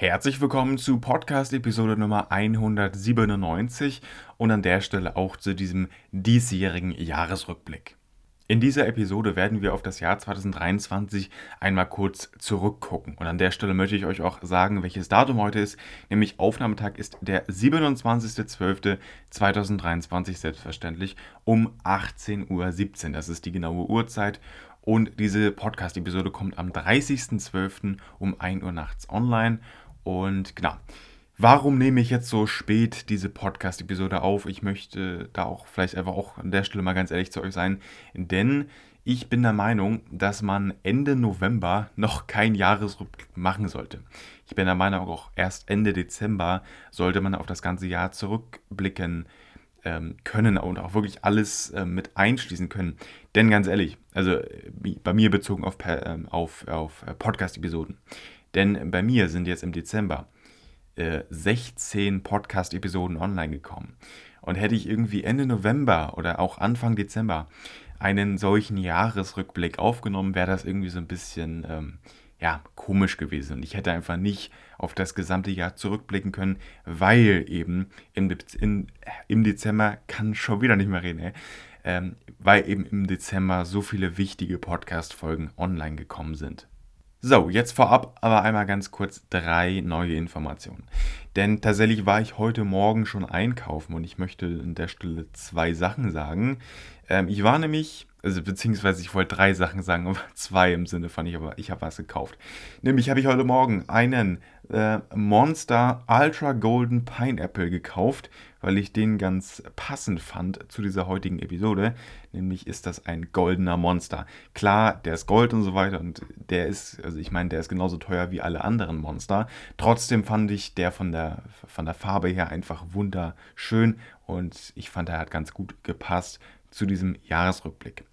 Herzlich willkommen zu Podcast-Episode Nummer 197 und an der Stelle auch zu diesem diesjährigen Jahresrückblick. In dieser Episode werden wir auf das Jahr 2023 einmal kurz zurückgucken. Und an der Stelle möchte ich euch auch sagen, welches Datum heute ist. Nämlich Aufnahmetag ist der 27.12.2023 selbstverständlich um 18.17 Uhr. Das ist die genaue Uhrzeit. Und diese Podcast-Episode kommt am 30.12. um 1 Uhr nachts online. Und genau. Warum nehme ich jetzt so spät diese Podcast-Episode auf? Ich möchte da auch vielleicht einfach auch an der Stelle mal ganz ehrlich zu euch sein, denn ich bin der Meinung, dass man Ende November noch kein Jahresrückblick machen sollte. Ich bin der Meinung, auch erst Ende Dezember sollte man auf das ganze Jahr zurückblicken ähm, können und auch wirklich alles äh, mit einschließen können. Denn ganz ehrlich, also äh, bei mir bezogen auf, äh, auf, auf Podcast-Episoden, denn bei mir sind jetzt im Dezember äh, 16 Podcast-Episoden online gekommen. Und hätte ich irgendwie Ende November oder auch Anfang Dezember einen solchen Jahresrückblick aufgenommen, wäre das irgendwie so ein bisschen ähm, ja, komisch gewesen. Und ich hätte einfach nicht auf das gesamte Jahr zurückblicken können, weil eben im, in, im Dezember kann schon wieder nicht mehr reden, ey, ähm, weil eben im Dezember so viele wichtige Podcast-Folgen online gekommen sind. So, jetzt vorab aber einmal ganz kurz drei neue Informationen. Denn tatsächlich war ich heute Morgen schon einkaufen und ich möchte an der Stelle zwei Sachen sagen. Ähm, ich war nämlich, also beziehungsweise ich wollte drei Sachen sagen, aber zwei im Sinne von ich, aber ich habe was gekauft. Nämlich habe ich heute Morgen einen äh, Monster Ultra Golden Pineapple gekauft, weil ich den ganz passend fand zu dieser heutigen Episode. Nämlich ist das ein goldener Monster. Klar, der ist Gold und so weiter und der ist, also ich meine, der ist genauso teuer wie alle anderen Monster. Trotzdem fand ich der von der, von der Farbe her einfach wunderschön und ich fand, er hat ganz gut gepasst zu diesem Jahresrückblick.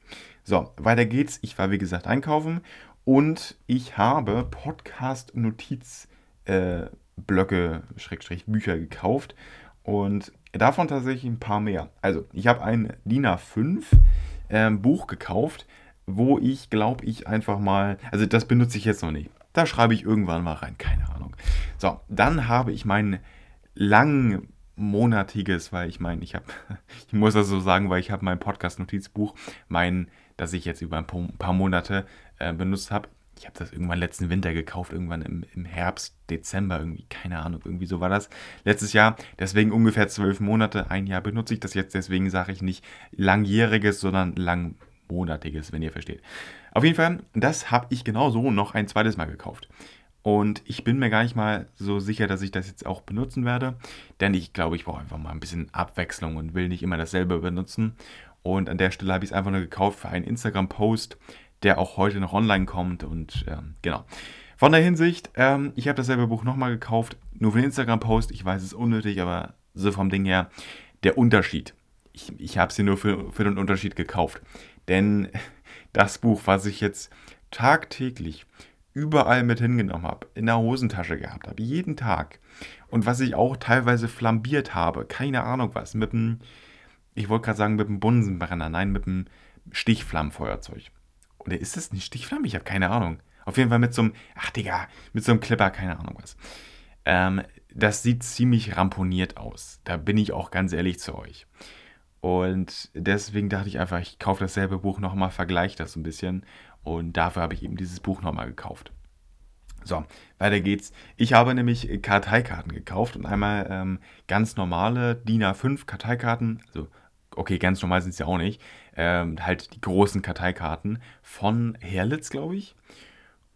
So, weiter geht's. Ich war wie gesagt einkaufen und ich habe Podcast-Notiz äh, Blöcke, Schrägstrich Bücher gekauft und davon tatsächlich ein paar mehr. Also, ich habe ein DIN A5 äh, Buch gekauft, wo ich glaube ich einfach mal, also das benutze ich jetzt noch nicht. Da schreibe ich irgendwann mal rein, keine Ahnung. So, dann habe ich mein langmonatiges, weil ich meine, ich habe, ich muss das so sagen, weil ich habe mein Podcast-Notizbuch, mein, das ich jetzt über ein paar Monate äh, benutzt habe, ich habe das irgendwann letzten Winter gekauft, irgendwann im, im, Herbst, Dezember, irgendwie, keine Ahnung, irgendwie so war das letztes Jahr. Deswegen ungefähr zwölf Monate, ein Jahr benutze ich das jetzt, deswegen sage ich nicht langjähriges, sondern langmonatiges, wenn ihr versteht. Auf jeden Fall, das habe ich genauso noch ein zweites Mal gekauft. Und ich bin mir gar nicht mal so sicher, dass ich das jetzt auch benutzen werde, denn ich glaube, ich brauche einfach mal ein bisschen Abwechslung und will nicht immer dasselbe benutzen. Und an der Stelle habe ich es einfach nur gekauft für einen Instagram-Post der auch heute noch online kommt. Und ähm, genau. Von der Hinsicht, ähm, ich habe dasselbe Buch nochmal gekauft, nur für den Instagram-Post. Ich weiß, es ist unnötig, aber so vom Ding her, der Unterschied. Ich, ich habe sie nur für, für den Unterschied gekauft. Denn das Buch, was ich jetzt tagtäglich überall mit hingenommen habe, in der Hosentasche gehabt habe, jeden Tag. Und was ich auch teilweise flambiert habe, keine Ahnung was, mit dem, ich wollte gerade sagen, mit dem Bunsenbrenner, nein, mit dem Stichflammenfeuerzeug. Oder ist das ein Stichflamme? Ich habe keine Ahnung. Auf jeden Fall mit so einem, ach Digga, mit so einem Clipper, keine Ahnung was. Ähm, das sieht ziemlich ramponiert aus. Da bin ich auch ganz ehrlich zu euch. Und deswegen dachte ich einfach, ich kaufe dasselbe Buch nochmal, vergleiche das ein bisschen. Und dafür habe ich eben dieses Buch nochmal gekauft. So, weiter geht's. Ich habe nämlich Karteikarten gekauft und einmal ähm, ganz normale DIN A5 Karteikarten, also okay, ganz normal sind ja auch nicht, ähm, halt die großen Karteikarten von Herlitz, glaube ich.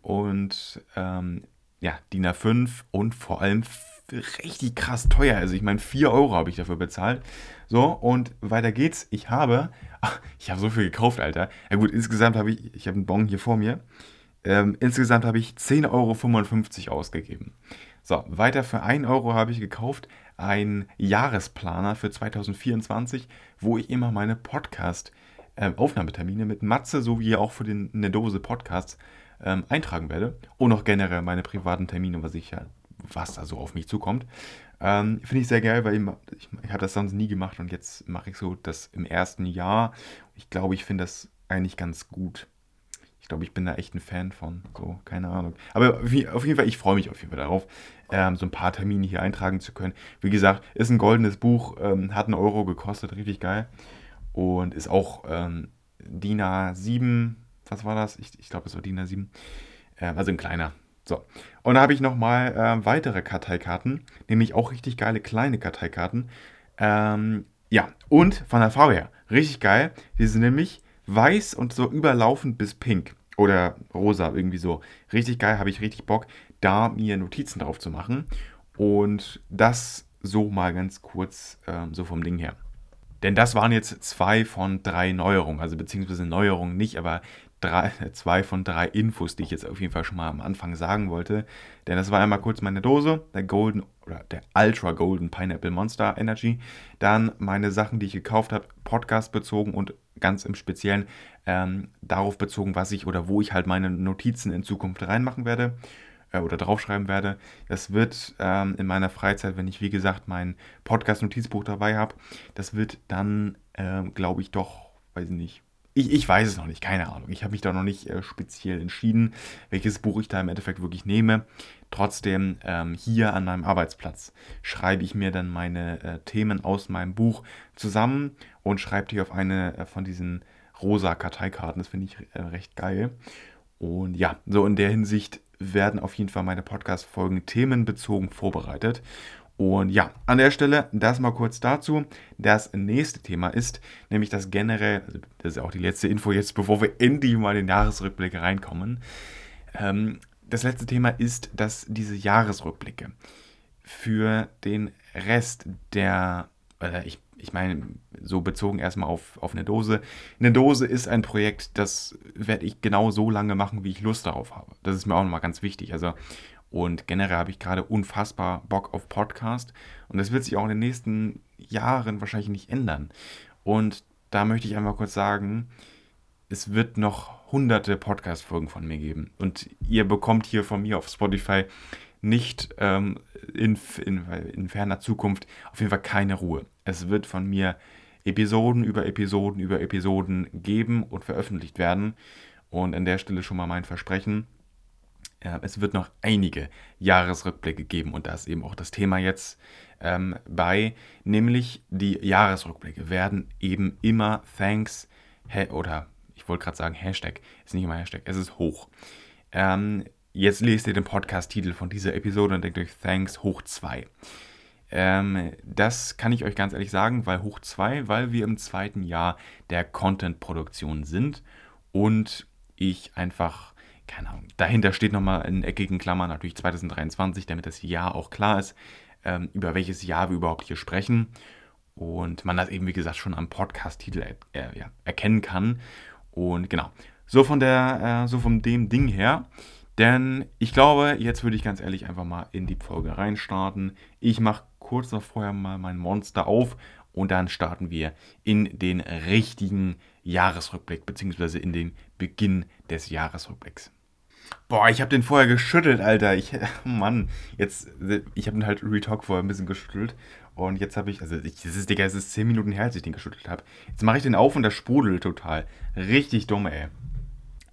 Und ähm, ja, DIN A5 und vor allem richtig krass teuer. Also ich meine, 4 Euro habe ich dafür bezahlt. So, und weiter geht's. Ich habe, ach, ich habe so viel gekauft, Alter. Ja gut, insgesamt habe ich, ich habe einen Bon hier vor mir. Ähm, insgesamt habe ich 10,55 Euro ausgegeben. So, weiter für 1 Euro habe ich gekauft einen Jahresplaner für 2024, wo ich immer meine Podcast-Aufnahmetermine mit Matze sowie auch für den eine Dose Podcasts ähm, eintragen werde. Und auch generell meine privaten Termine, was ich ja, was da so auf mich zukommt. Ähm, Finde ich sehr geil, weil ich, ich, ich habe das sonst nie gemacht und jetzt mache ich so das im ersten Jahr. Ich glaube, ich finde das eigentlich ganz gut glaube, ich bin da echt ein Fan von. So, keine Ahnung. Aber auf jeden Fall, ich freue mich auf jeden Fall darauf, ähm, so ein paar Termine hier eintragen zu können. Wie gesagt, ist ein goldenes Buch, ähm, hat einen Euro gekostet, richtig geil. Und ist auch ähm, DIN A7, was war das? Ich, ich glaube, es war DIN A7. Ähm, also ein kleiner. So. Und da habe ich nochmal äh, weitere Karteikarten, nämlich auch richtig geile kleine Karteikarten. Ähm, ja, und von der Farbe her, richtig geil. Die sind nämlich weiß und so überlaufend bis pink. Oder rosa, irgendwie so. Richtig geil, habe ich richtig Bock, da mir Notizen drauf zu machen. Und das so mal ganz kurz, ähm, so vom Ding her. Denn das waren jetzt zwei von drei Neuerungen, also beziehungsweise Neuerungen nicht, aber drei, zwei von drei Infos, die ich jetzt auf jeden Fall schon mal am Anfang sagen wollte. Denn das war einmal kurz meine Dose, der Golden oder der Ultra Golden Pineapple Monster Energy. Dann meine Sachen, die ich gekauft habe, Podcast bezogen und ganz im Speziellen ähm, darauf bezogen, was ich oder wo ich halt meine Notizen in Zukunft reinmachen werde äh, oder draufschreiben werde. Das wird ähm, in meiner Freizeit, wenn ich wie gesagt mein Podcast-Notizbuch dabei habe, das wird dann, äh, glaube ich, doch, weiß ich nicht, ich, ich, weiß es noch nicht, keine Ahnung. Ich habe mich da noch nicht äh, speziell entschieden, welches Buch ich da im Endeffekt wirklich nehme. Trotzdem, ähm, hier an meinem Arbeitsplatz schreibe ich mir dann meine äh, Themen aus meinem Buch zusammen und schreibe die auf eine äh, von diesen rosa Karteikarten. Das finde ich äh, recht geil. Und ja, so in der Hinsicht werden auf jeden Fall meine Podcast-Folgen themenbezogen vorbereitet. Und ja, an der Stelle das mal kurz dazu. Das nächste Thema ist nämlich das generell, also das ist auch die letzte Info jetzt, bevor wir endlich mal in den Jahresrückblick reinkommen. Ähm, das letzte Thema ist, dass diese Jahresrückblicke für den Rest der, ich, ich meine, so bezogen erstmal auf, auf eine Dose. Eine Dose ist ein Projekt, das werde ich genau so lange machen, wie ich Lust darauf habe. Das ist mir auch nochmal ganz wichtig. Also und generell habe ich gerade unfassbar Bock auf Podcast. Und das wird sich auch in den nächsten Jahren wahrscheinlich nicht ändern. Und da möchte ich einmal kurz sagen, es wird noch hunderte Podcast-Folgen von mir geben. Und ihr bekommt hier von mir auf Spotify nicht ähm, in, in, in ferner Zukunft auf jeden Fall keine Ruhe. Es wird von mir Episoden über Episoden über Episoden geben und veröffentlicht werden. Und an der Stelle schon mal mein Versprechen es wird noch einige Jahresrückblicke geben und da ist eben auch das Thema jetzt ähm, bei, nämlich die Jahresrückblicke werden eben immer Thanks oder ich wollte gerade sagen Hashtag, ist nicht immer Hashtag, es ist hoch. Ähm, jetzt lest ihr den Podcast-Titel von dieser Episode und denkt euch Thanks hoch 2. Ähm, das kann ich euch ganz ehrlich sagen, weil hoch 2, weil wir im zweiten Jahr der Content-Produktion sind und ich einfach keine Ahnung, dahinter steht nochmal in eckigen Klammern natürlich 2023, damit das Jahr auch klar ist, ähm, über welches Jahr wir überhaupt hier sprechen. Und man das eben, wie gesagt, schon am Podcast-Titel er, er, ja, erkennen kann. Und genau, so von der, äh, so von dem Ding her. Denn ich glaube, jetzt würde ich ganz ehrlich einfach mal in die Folge reinstarten. Ich mache kurz noch vorher mal mein Monster auf und dann starten wir in den richtigen Jahresrückblick, beziehungsweise in den Beginn des Jahresrückblicks. Boah, ich habe den vorher geschüttelt, Alter. Ich, Mann, jetzt, ich habe den halt Retalk vorher ein bisschen geschüttelt. Und jetzt habe ich, also ich, das ist, Digga, es ist 10 Minuten her, als ich den geschüttelt habe. Jetzt mache ich den auf und der sprudelt total. Richtig dumm, ey.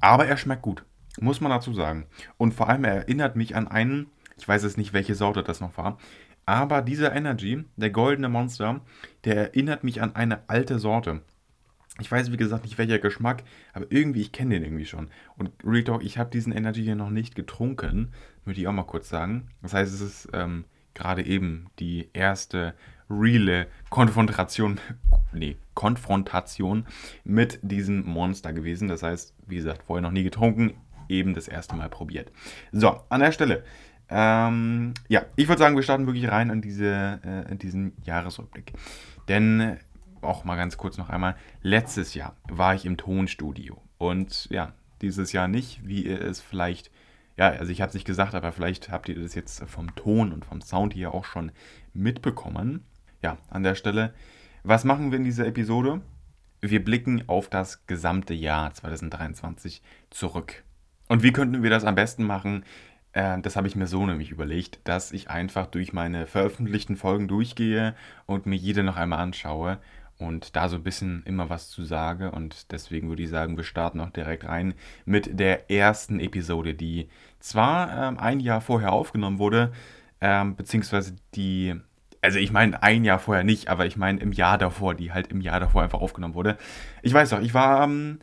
Aber er schmeckt gut, muss man dazu sagen. Und vor allem, er erinnert mich an einen, ich weiß jetzt nicht, welche Sorte das noch war, aber dieser Energy, der goldene Monster, der erinnert mich an eine alte Sorte. Ich weiß, wie gesagt, nicht welcher Geschmack, aber irgendwie, ich kenne den irgendwie schon. Und Real Talk, ich habe diesen Energy hier noch nicht getrunken, würde ich auch mal kurz sagen. Das heißt, es ist ähm, gerade eben die erste reale Konfrontation, nee, Konfrontation mit diesem Monster gewesen. Das heißt, wie gesagt, vorher noch nie getrunken, eben das erste Mal probiert. So, an der Stelle. Ähm, ja, ich würde sagen, wir starten wirklich rein in, diese, äh, in diesen Jahresrückblick. Denn auch mal ganz kurz noch einmal, letztes Jahr war ich im Tonstudio und ja, dieses Jahr nicht, wie ihr es vielleicht, ja, also ich habe es nicht gesagt, aber vielleicht habt ihr das jetzt vom Ton und vom Sound hier auch schon mitbekommen. Ja, an der Stelle, was machen wir in dieser Episode? Wir blicken auf das gesamte Jahr 2023 zurück. Und wie könnten wir das am besten machen? Äh, das habe ich mir so nämlich überlegt, dass ich einfach durch meine veröffentlichten Folgen durchgehe und mir jede noch einmal anschaue und da so ein bisschen immer was zu sage. Und deswegen würde ich sagen, wir starten auch direkt rein mit der ersten Episode, die zwar ähm, ein Jahr vorher aufgenommen wurde, ähm, beziehungsweise die, also ich meine ein Jahr vorher nicht, aber ich meine im Jahr davor, die halt im Jahr davor einfach aufgenommen wurde. Ich weiß doch, ich war ähm,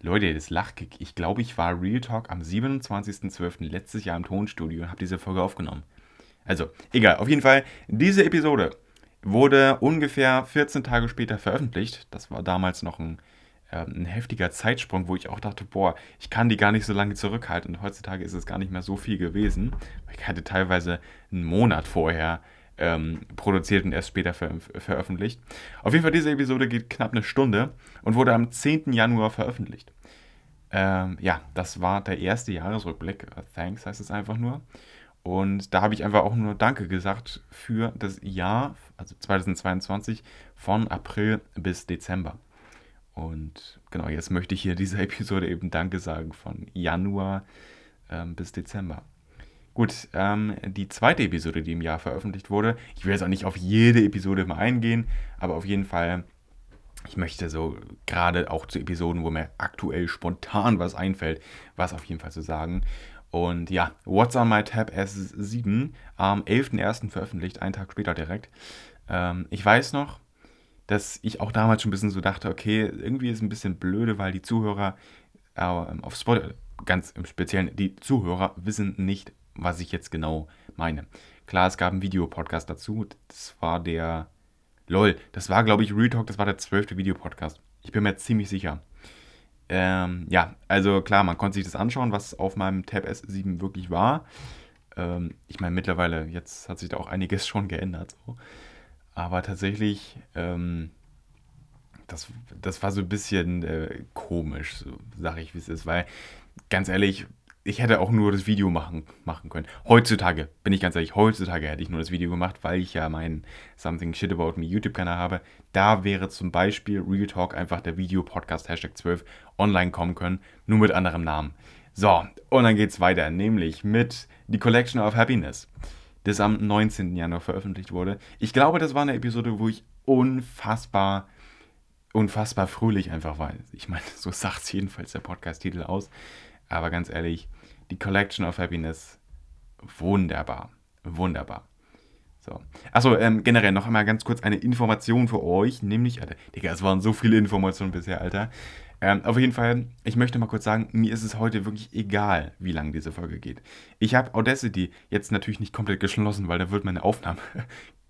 Leute, das Lachkick. Ich glaube, ich war Real Talk am 27.12. letztes Jahr im Tonstudio und habe diese Folge aufgenommen. Also, egal. Auf jeden Fall, diese Episode wurde ungefähr 14 Tage später veröffentlicht. Das war damals noch ein, äh, ein heftiger Zeitsprung, wo ich auch dachte, boah, ich kann die gar nicht so lange zurückhalten. Und heutzutage ist es gar nicht mehr so viel gewesen. Ich hatte teilweise einen Monat vorher ähm, produziert und erst später ver veröffentlicht. Auf jeden Fall, diese Episode geht knapp eine Stunde und wurde am 10. Januar veröffentlicht. Ähm, ja, das war der erste Jahresrückblick. Thanks heißt es einfach nur. Und da habe ich einfach auch nur Danke gesagt für das Jahr, also 2022, von April bis Dezember. Und genau, jetzt möchte ich hier dieser Episode eben Danke sagen von Januar ähm, bis Dezember. Gut, ähm, die zweite Episode, die im Jahr veröffentlicht wurde, ich will jetzt auch nicht auf jede Episode mal eingehen, aber auf jeden Fall, ich möchte so gerade auch zu Episoden, wo mir aktuell spontan was einfällt, was auf jeden Fall zu sagen. Und ja, What's on My Tab S7 am 11.01. veröffentlicht, einen Tag später direkt. Ähm, ich weiß noch, dass ich auch damals schon ein bisschen so dachte, okay, irgendwie ist es ein bisschen blöde, weil die Zuhörer äh, auf Spotify, ganz im Speziellen, die Zuhörer wissen nicht, was ich jetzt genau meine. Klar, es gab einen Videopodcast dazu. Das war der. LOL, das war, glaube ich, Real das war der zwölfte Videopodcast. Ich bin mir ziemlich sicher. Ähm, ja, also klar, man konnte sich das anschauen, was auf meinem Tab S7 wirklich war. Ähm, ich meine, mittlerweile, jetzt hat sich da auch einiges schon geändert. So. Aber tatsächlich, ähm, das, das war so ein bisschen äh, komisch, so sage ich, wie es ist, weil ganz ehrlich, ich hätte auch nur das Video machen, machen können. Heutzutage, bin ich ganz ehrlich, heutzutage hätte ich nur das Video gemacht, weil ich ja meinen Something Shit About Me YouTube-Kanal habe. Da wäre zum Beispiel Real Talk einfach der Video-Podcast Hashtag 12 online kommen können, nur mit anderem Namen. So, und dann geht's weiter, nämlich mit The Collection of Happiness, das am 19. Januar veröffentlicht wurde. Ich glaube, das war eine Episode, wo ich unfassbar, unfassbar fröhlich einfach war. Ich meine, so sagt es jedenfalls der Podcast-Titel aus. Aber ganz ehrlich, die Collection of Happiness, wunderbar. Wunderbar. So. Achso, ähm, generell noch einmal ganz kurz eine Information für euch, nämlich, Alter, Digga, es waren so viele Informationen bisher, Alter. Ähm, auf jeden Fall, ich möchte mal kurz sagen, mir ist es heute wirklich egal, wie lang diese Folge geht. Ich habe Audacity jetzt natürlich nicht komplett geschlossen, weil da wird meine Aufnahme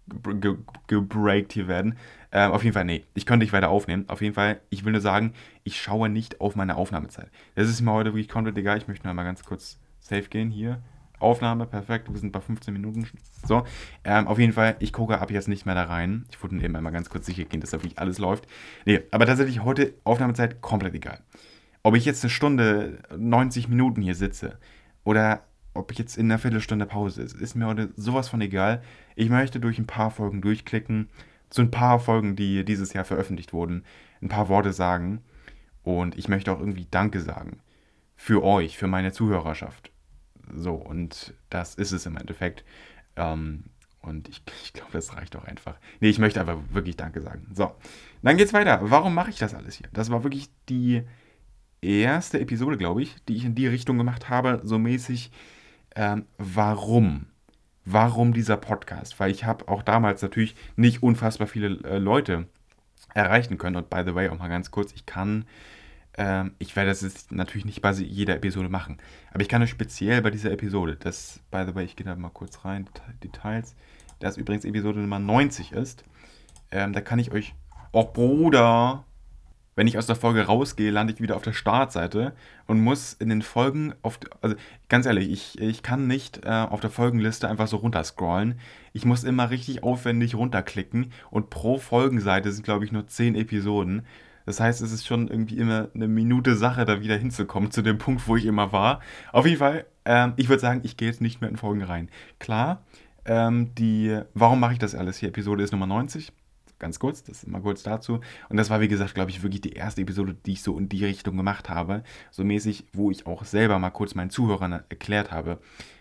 gebreakt hier werden. Ähm, auf jeden Fall, nee, ich könnte nicht weiter aufnehmen. Auf jeden Fall, ich will nur sagen, ich schaue nicht auf meine Aufnahmezeit. Das ist mir heute wirklich komplett egal. Ich möchte nur mal ganz kurz safe gehen hier. Aufnahme, perfekt, wir sind bei 15 Minuten. So, ähm, auf jeden Fall, ich gucke ab jetzt nicht mehr da rein. Ich wollte eben einmal ganz kurz sicher gehen, dass da wirklich alles läuft. Nee, aber tatsächlich heute Aufnahmezeit komplett egal. Ob ich jetzt eine Stunde, 90 Minuten hier sitze oder ob ich jetzt in einer Viertelstunde Pause ist, ist mir heute sowas von egal. Ich möchte durch ein paar Folgen durchklicken, zu ein paar Folgen, die dieses Jahr veröffentlicht wurden, ein paar Worte sagen. Und ich möchte auch irgendwie Danke sagen. Für euch, für meine Zuhörerschaft. So, und das ist es im Endeffekt. Ähm, und ich, ich glaube, das reicht auch einfach. Nee, ich möchte einfach wirklich Danke sagen. So, dann geht's weiter. Warum mache ich das alles hier? Das war wirklich die erste Episode, glaube ich, die ich in die Richtung gemacht habe, so mäßig ähm, warum? Warum dieser Podcast? Weil ich habe auch damals natürlich nicht unfassbar viele äh, Leute erreichen können. Und by the way, auch mal ganz kurz, ich kann, ähm, ich werde das jetzt natürlich nicht bei jeder Episode machen, aber ich kann es speziell bei dieser Episode, das, by the way, ich gehe da mal kurz rein, Details, das übrigens Episode Nummer 90 ist, ähm, da kann ich euch, oh Bruder, wenn ich aus der Folge rausgehe, lande ich wieder auf der Startseite und muss in den Folgen, auf, also ganz ehrlich, ich, ich kann nicht äh, auf der Folgenliste einfach so runterscrollen. Ich muss immer richtig aufwendig runterklicken und pro Folgenseite sind, glaube ich, nur 10 Episoden. Das heißt, es ist schon irgendwie immer eine Minute Sache, da wieder hinzukommen zu dem Punkt, wo ich immer war. Auf jeden Fall, ähm, ich würde sagen, ich gehe jetzt nicht mehr in Folgen rein. Klar, ähm, die, warum mache ich das alles hier? Episode ist Nummer 90 ganz kurz, das ist mal kurz dazu. Und das war, wie gesagt, glaube ich, wirklich die erste Episode, die ich so in die Richtung gemacht habe. So mäßig, wo ich auch selber mal kurz meinen Zuhörern erklärt habe,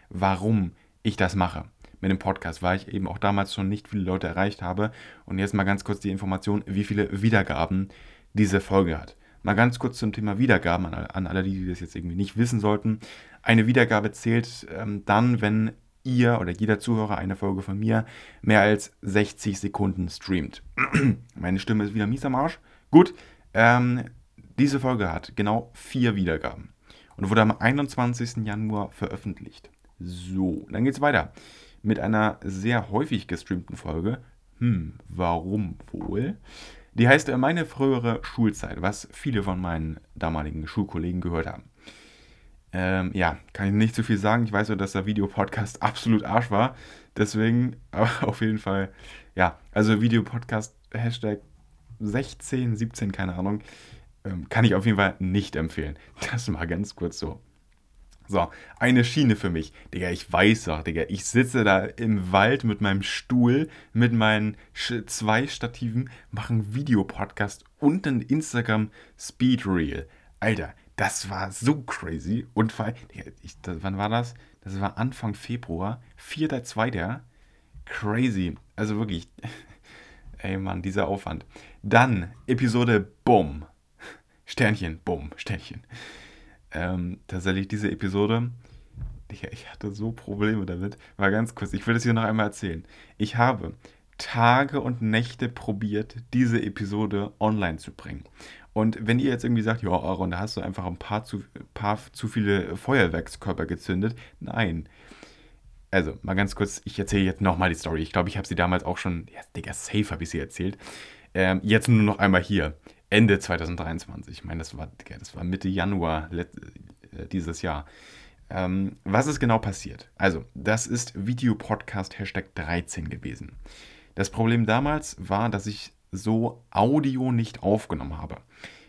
warum ich das mache. mit dem Podcast, weil ich eben auch damals schon nicht viele Leute erreicht habe. Und jetzt mal ganz kurz die Information, wie viele Wiedergaben diese Folge hat. Mal ganz kurz zum Thema Wiedergaben an, an alle, die das jetzt irgendwie nicht wissen sollten. Eine Wiedergabe zählt ähm, dann, wenn ihr oder jeder Zuhörer eine Folge von mir mehr als 60 Sekunden streamt. Meine Stimme ist wieder mies am Arsch. Gut, ähm, diese Folge hat genau vier Wiedergaben und wurde am 21. Januar veröffentlicht. So, dann geht's weiter mit einer sehr häufig gestreamten Folge. Hm, warum wohl? Die heißt äh, Meine frühere Schulzeit, was viele von meinen damaligen Schulkollegen gehört haben. Ähm, ja, kann ich nicht zu viel sagen. Ich weiß nur, dass der Videopodcast absolut Arsch war. Deswegen, aber auf jeden Fall, ja, also Videopodcast Hashtag 16, 17, keine Ahnung, ähm, kann ich auf jeden Fall nicht empfehlen. Das mal ganz kurz so. So, eine Schiene für mich. Digga, ich weiß doch, Digga, ich sitze da im Wald mit meinem Stuhl, mit meinen zwei Stativen, mache einen Videopodcast und ein Instagram Speedreel. Alter, das war so crazy. Und vor allem, wann war das? Das war Anfang Februar, 4.2. Crazy. Also wirklich. Ey Mann, dieser Aufwand. Dann Episode Bumm. Sternchen, Bumm, Sternchen. Ähm, tatsächlich diese Episode, ich, ich hatte so Probleme damit. War ganz kurz, ich will das hier noch einmal erzählen. Ich habe Tage und Nächte probiert, diese Episode online zu bringen. Und wenn ihr jetzt irgendwie sagt, ja, Aaron, da hast du einfach ein paar zu, paar zu viele Feuerwerkskörper gezündet. Nein. Also, mal ganz kurz, ich erzähle jetzt nochmal die Story. Ich glaube, ich habe sie damals auch schon, ja, Digga, safe habe ich sie erzählt. Ähm, jetzt nur noch einmal hier. Ende 2023. Ich meine, das war, Digga, das war Mitte Januar äh, dieses Jahr. Ähm, was ist genau passiert? Also, das ist Videopodcast Hashtag 13 gewesen. Das Problem damals war, dass ich so Audio nicht aufgenommen habe.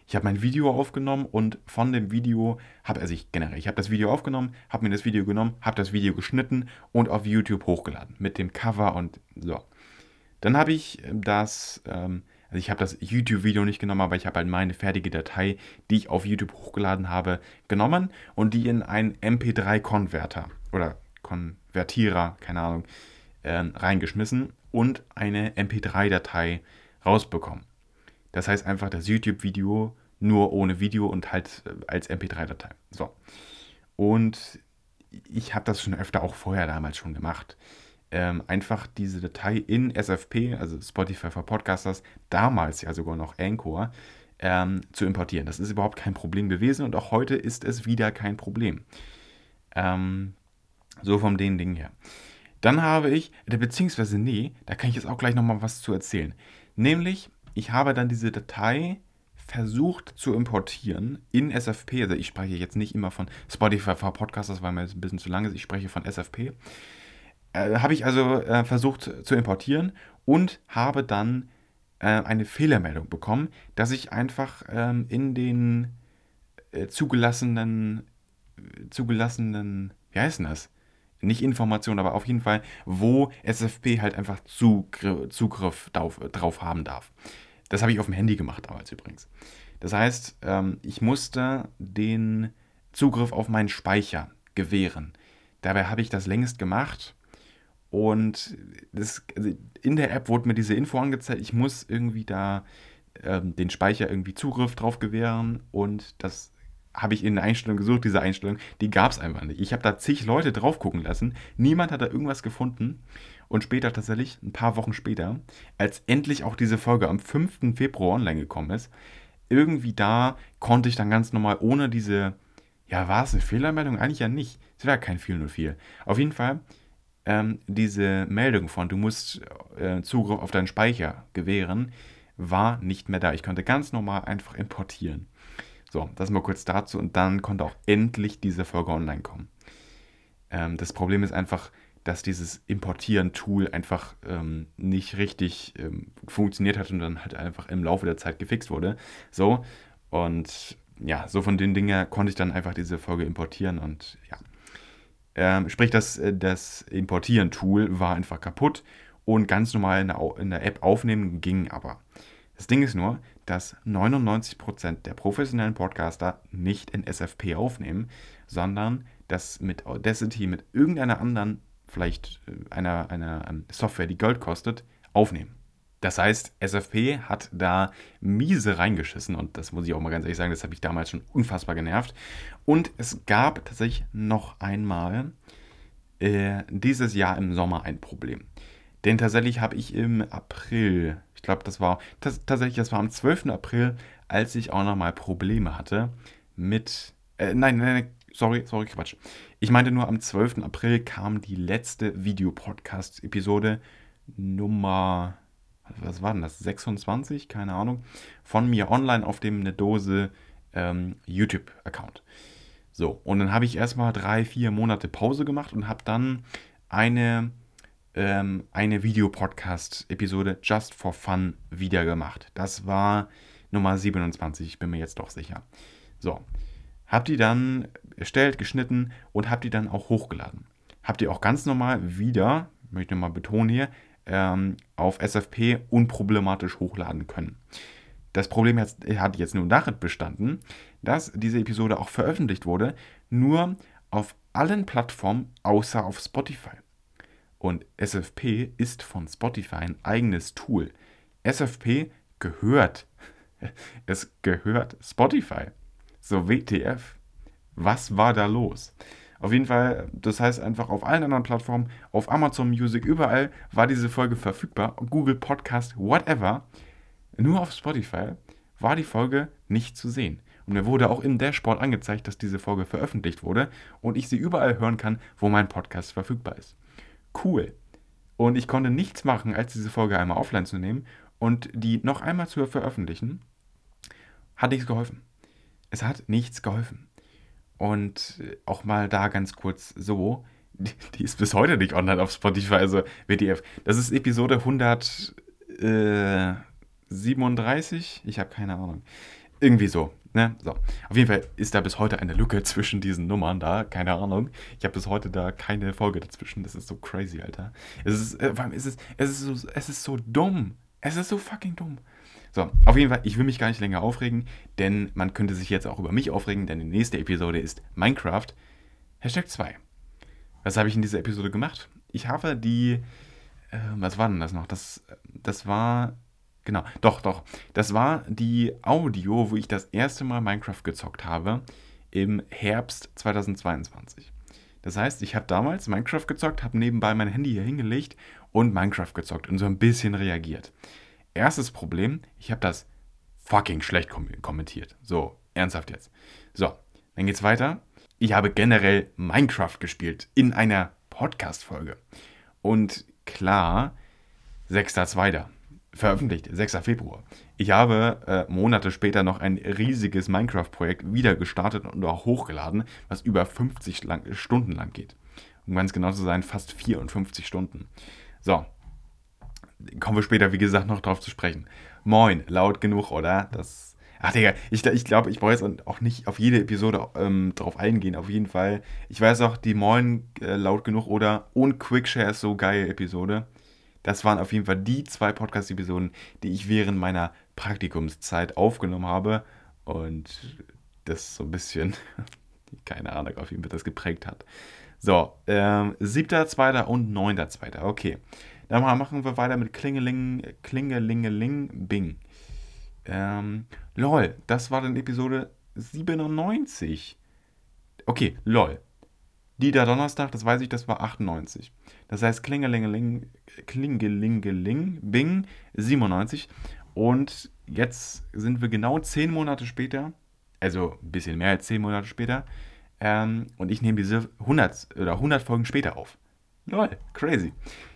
Ich habe mein Video aufgenommen und von dem Video habe also ich generell, ich habe das Video aufgenommen, habe mir das Video genommen, habe das Video geschnitten und auf YouTube hochgeladen mit dem Cover und so. Dann habe ich das, ähm, also ich habe das YouTube-Video nicht genommen, aber ich habe halt meine fertige Datei, die ich auf YouTube hochgeladen habe, genommen und die in einen MP3-Konverter oder Konvertierer, keine Ahnung, äh, reingeschmissen und eine MP3-Datei rausbekommen. Das heißt einfach das YouTube-Video nur ohne Video und halt äh, als MP3-Datei. So. Und ich habe das schon öfter auch vorher damals schon gemacht. Ähm, einfach diese Datei in SFP, also Spotify for Podcasters, damals ja sogar noch Anchor, ähm, zu importieren. Das ist überhaupt kein Problem gewesen und auch heute ist es wieder kein Problem. Ähm, so vom den Ding her. Dann habe ich, beziehungsweise nee, da kann ich jetzt auch gleich nochmal was zu erzählen. Nämlich, ich habe dann diese Datei versucht zu importieren in SFP. Also ich spreche jetzt nicht immer von Spotify for Podcasts, das war mir jetzt ein bisschen zu lange. Ich spreche von SFP. Äh, habe ich also äh, versucht zu importieren und habe dann äh, eine Fehlermeldung bekommen, dass ich einfach ähm, in den äh, zugelassenen, zugelassenen, wie heißt denn das? Nicht Informationen, aber auf jeden Fall, wo SFP halt einfach Zugriff, Zugriff drauf, drauf, haben darf. Das habe ich auf dem Handy gemacht damals übrigens. Das heißt, ähm, ich musste den Zugriff auf meinen Speicher gewähren. Dabei habe ich das längst gemacht und das, also in der App wurde mir diese Info angezeigt, ich muss irgendwie da ähm, den Speicher irgendwie Zugriff drauf gewähren und das habe ich in der Einstellung gesucht, diese Einstellung, die gab es einfach nicht. Ich habe da zig Leute drauf gucken lassen, niemand hat da irgendwas gefunden. Und später tatsächlich, ein paar Wochen später, als endlich auch diese Folge am 5. Februar online gekommen ist, irgendwie da konnte ich dann ganz normal ohne diese, ja, war es eine Fehlermeldung? Eigentlich ja nicht. Es wäre kein 404. Auf jeden Fall ähm, diese Meldung von, du musst äh, Zugriff auf deinen Speicher gewähren, war nicht mehr da. Ich konnte ganz normal einfach importieren. So, das mal kurz dazu und dann konnte auch endlich diese Folge online kommen. Ähm, das Problem ist einfach, dass dieses Importieren-Tool einfach ähm, nicht richtig ähm, funktioniert hat und dann halt einfach im Laufe der Zeit gefixt wurde. So, und ja, so von den Dingen konnte ich dann einfach diese Folge importieren und ja. Ähm, sprich, das, äh, das Importieren-Tool war einfach kaputt und ganz normal in der, in der App aufnehmen ging aber. Das Ding ist nur, dass 99% der professionellen Podcaster nicht in SFP aufnehmen, sondern das mit Audacity, mit irgendeiner anderen vielleicht äh, einer, einer ähm, Software, die Geld kostet, aufnehmen. Das heißt, SFP hat da miese reingeschissen und das muss ich auch mal ganz ehrlich sagen, das habe ich damals schon unfassbar genervt. Und es gab tatsächlich noch einmal äh, dieses Jahr im Sommer ein Problem. Denn tatsächlich habe ich im April, ich glaube, das war das, tatsächlich, das war am 12. April, als ich auch nochmal Probleme hatte mit, äh, nein, nein, nein, sorry, sorry, Quatsch. Ich meinte nur, am 12. April kam die letzte Videopodcast-Episode Nummer was war denn das, 26, keine Ahnung, von mir online auf dem eine Dose ähm, YouTube-Account. So, und dann habe ich erstmal drei, vier Monate Pause gemacht und habe dann eine, ähm, eine Videopodcast-Episode Just for Fun wieder gemacht. Das war Nummer 27, ich bin mir jetzt doch sicher. So, habe die dann erstellt, geschnitten und habe die dann auch hochgeladen. Habt ihr auch ganz normal wieder, möchte ich mal betonen hier, ähm, auf SFP unproblematisch hochladen können. Das Problem hat, hat jetzt nur darin bestanden, dass diese Episode auch veröffentlicht wurde, nur auf allen Plattformen außer auf Spotify. Und SFP ist von Spotify ein eigenes Tool. SFP gehört, es gehört Spotify. So WTF. Was war da los? Auf jeden Fall, das heißt einfach auf allen anderen Plattformen, auf Amazon Music, überall war diese Folge verfügbar. Google Podcast, whatever. Nur auf Spotify war die Folge nicht zu sehen. Und mir wurde auch im Dashboard angezeigt, dass diese Folge veröffentlicht wurde und ich sie überall hören kann, wo mein Podcast verfügbar ist. Cool. Und ich konnte nichts machen, als diese Folge einmal offline zu nehmen und die noch einmal zu veröffentlichen. Hat nichts geholfen. Es hat nichts geholfen. Und auch mal da ganz kurz so, die, ist bis heute nicht online auf Spotify, also WTF. Das ist Episode 137, ich habe keine Ahnung. Irgendwie so, ne? So. Auf jeden Fall ist da bis heute eine Lücke zwischen diesen Nummern da, keine Ahnung. Ich habe bis heute da keine Folge dazwischen, das ist so crazy, Alter. Es ist, äh, es ist, es ist, so, es ist so dumm. Es ist so fucking dumm. So, auf jeden Fall, ich will mich gar nicht länger aufregen, denn man könnte sich jetzt auch über mich aufregen, denn die nächste Episode ist Minecraft. Hashtag 2. Was habe ich in dieser Episode gemacht? Ich habe die, äh, was war denn das noch? Das, das war, genau, doch, doch. Das war die Audio, wo ich das erste Mal Minecraft gezockt habe im Herbst 2022. Das heißt, ich habe damals Minecraft gezockt, habe nebenbei mein Handy hier hingelegt und Minecraft gezockt und so ein bisschen reagiert. Erstes Problem, ich habe das fucking schlecht kom kommentiert. So, ernsthaft jetzt. So, dann geht's weiter. Ich habe generell Minecraft gespielt in einer Podcast-Folge. Und klar, 6.2. veröffentlicht, 6. Februar. Ich habe äh, Monate später noch ein riesiges Minecraft-Projekt wieder gestartet und auch hochgeladen, was über 50 lang, Stunden lang geht. Um ganz genau zu sein, fast 54 Stunden. So, kommen wir später, wie gesagt, noch drauf zu sprechen. Moin, laut genug, oder? Das. Ach, Digga, ich, ich glaube, ich brauche jetzt auch nicht auf jede Episode ähm, drauf eingehen, auf jeden Fall. Ich weiß auch, die Moin äh, laut genug oder und Quickshare ist so geil Episode. Das waren auf jeden Fall die zwei Podcast-Episoden, die ich während meiner Praktikumszeit aufgenommen habe. Und das so ein bisschen, keine Ahnung, auf jeden Fall das geprägt hat. So, ähm, 7.2. und 9.2. Okay. Dann machen wir weiter mit Klingeling, Klingelingeling, Bing. Ähm, lol, das war dann Episode 97. Okay, lol. Die da Donnerstag, das weiß ich, das war 98. Das heißt Klingelingeling, Klingelingeling, Bing, 97. Und jetzt sind wir genau 10 Monate später, also ein bisschen mehr als 10 Monate später, ähm, und ich nehme diese 100 oder 100 Folgen später auf. Lol, crazy.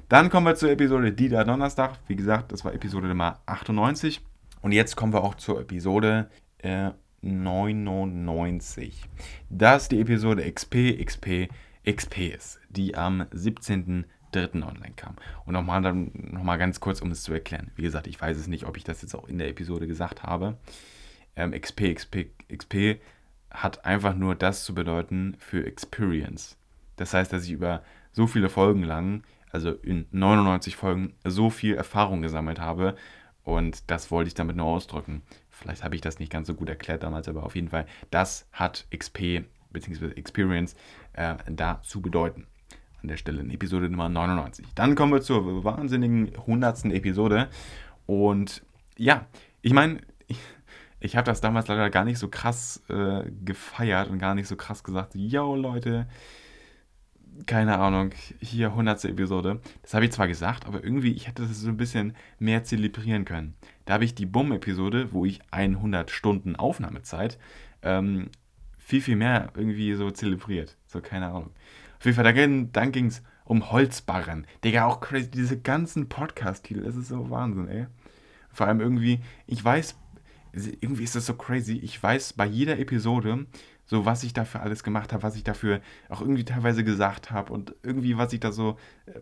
Dann kommen wir zur Episode Dieter Donnerstag. Wie gesagt, das war Episode Nummer 98. Und jetzt kommen wir auch zur Episode äh, 99. Das die Episode XP, XP, XP ist, die am 17.03. online kam. Und nochmal noch ganz kurz, um es zu erklären. Wie gesagt, ich weiß es nicht, ob ich das jetzt auch in der Episode gesagt habe. Ähm, XP, XP, XP hat einfach nur das zu bedeuten für Experience. Das heißt, dass ich über so viele Folgen lang also in 99 Folgen, so viel Erfahrung gesammelt habe. Und das wollte ich damit nur ausdrücken. Vielleicht habe ich das nicht ganz so gut erklärt damals, aber auf jeden Fall, das hat XP bzw. Experience äh, da zu bedeuten. an der Stelle in Episode Nummer 99. Dann kommen wir zur wahnsinnigen 100. Episode. Und ja, ich meine, ich, ich habe das damals leider gar nicht so krass äh, gefeiert und gar nicht so krass gesagt, yo Leute, keine Ahnung, hier 100. Episode. Das habe ich zwar gesagt, aber irgendwie, ich hätte das so ein bisschen mehr zelebrieren können. Da habe ich die Bumm-Episode, wo ich 100 Stunden Aufnahmezeit, ähm, viel, viel mehr irgendwie so zelebriert. So, keine Ahnung. Auf jeden Fall, dann, dann ging es um Holzbarren. Digga, auch crazy, diese ganzen Podcast-Titel, das ist so Wahnsinn, ey. Vor allem irgendwie, ich weiß, irgendwie ist das so crazy, ich weiß bei jeder Episode, so was ich dafür alles gemacht habe, was ich dafür auch irgendwie teilweise gesagt habe und irgendwie, was ich da so äh,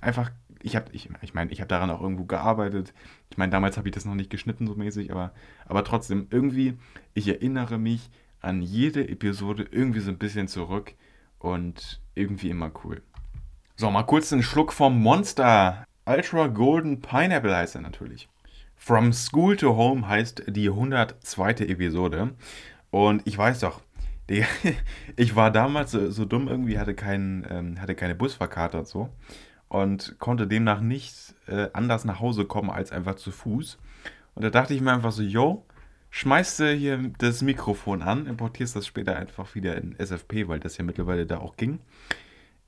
einfach, ich habe, ich, ich meine, ich habe daran auch irgendwo gearbeitet. Ich meine, damals habe ich das noch nicht geschnitten so mäßig, aber, aber trotzdem, irgendwie, ich erinnere mich an jede Episode irgendwie so ein bisschen zurück und irgendwie immer cool. So, mal kurz einen Schluck vom Monster. Ultra Golden Pineapple heißt er natürlich. From School to Home heißt die 102. Episode. Und ich weiß doch, ich war damals so, so dumm irgendwie, hatte, kein, ähm, hatte keine Busfahrkarte und so. Und konnte demnach nicht äh, anders nach Hause kommen als einfach zu Fuß. Und da dachte ich mir einfach so, yo, schmeißt du hier das Mikrofon an, importierst das später einfach wieder in SFP, weil das ja mittlerweile da auch ging.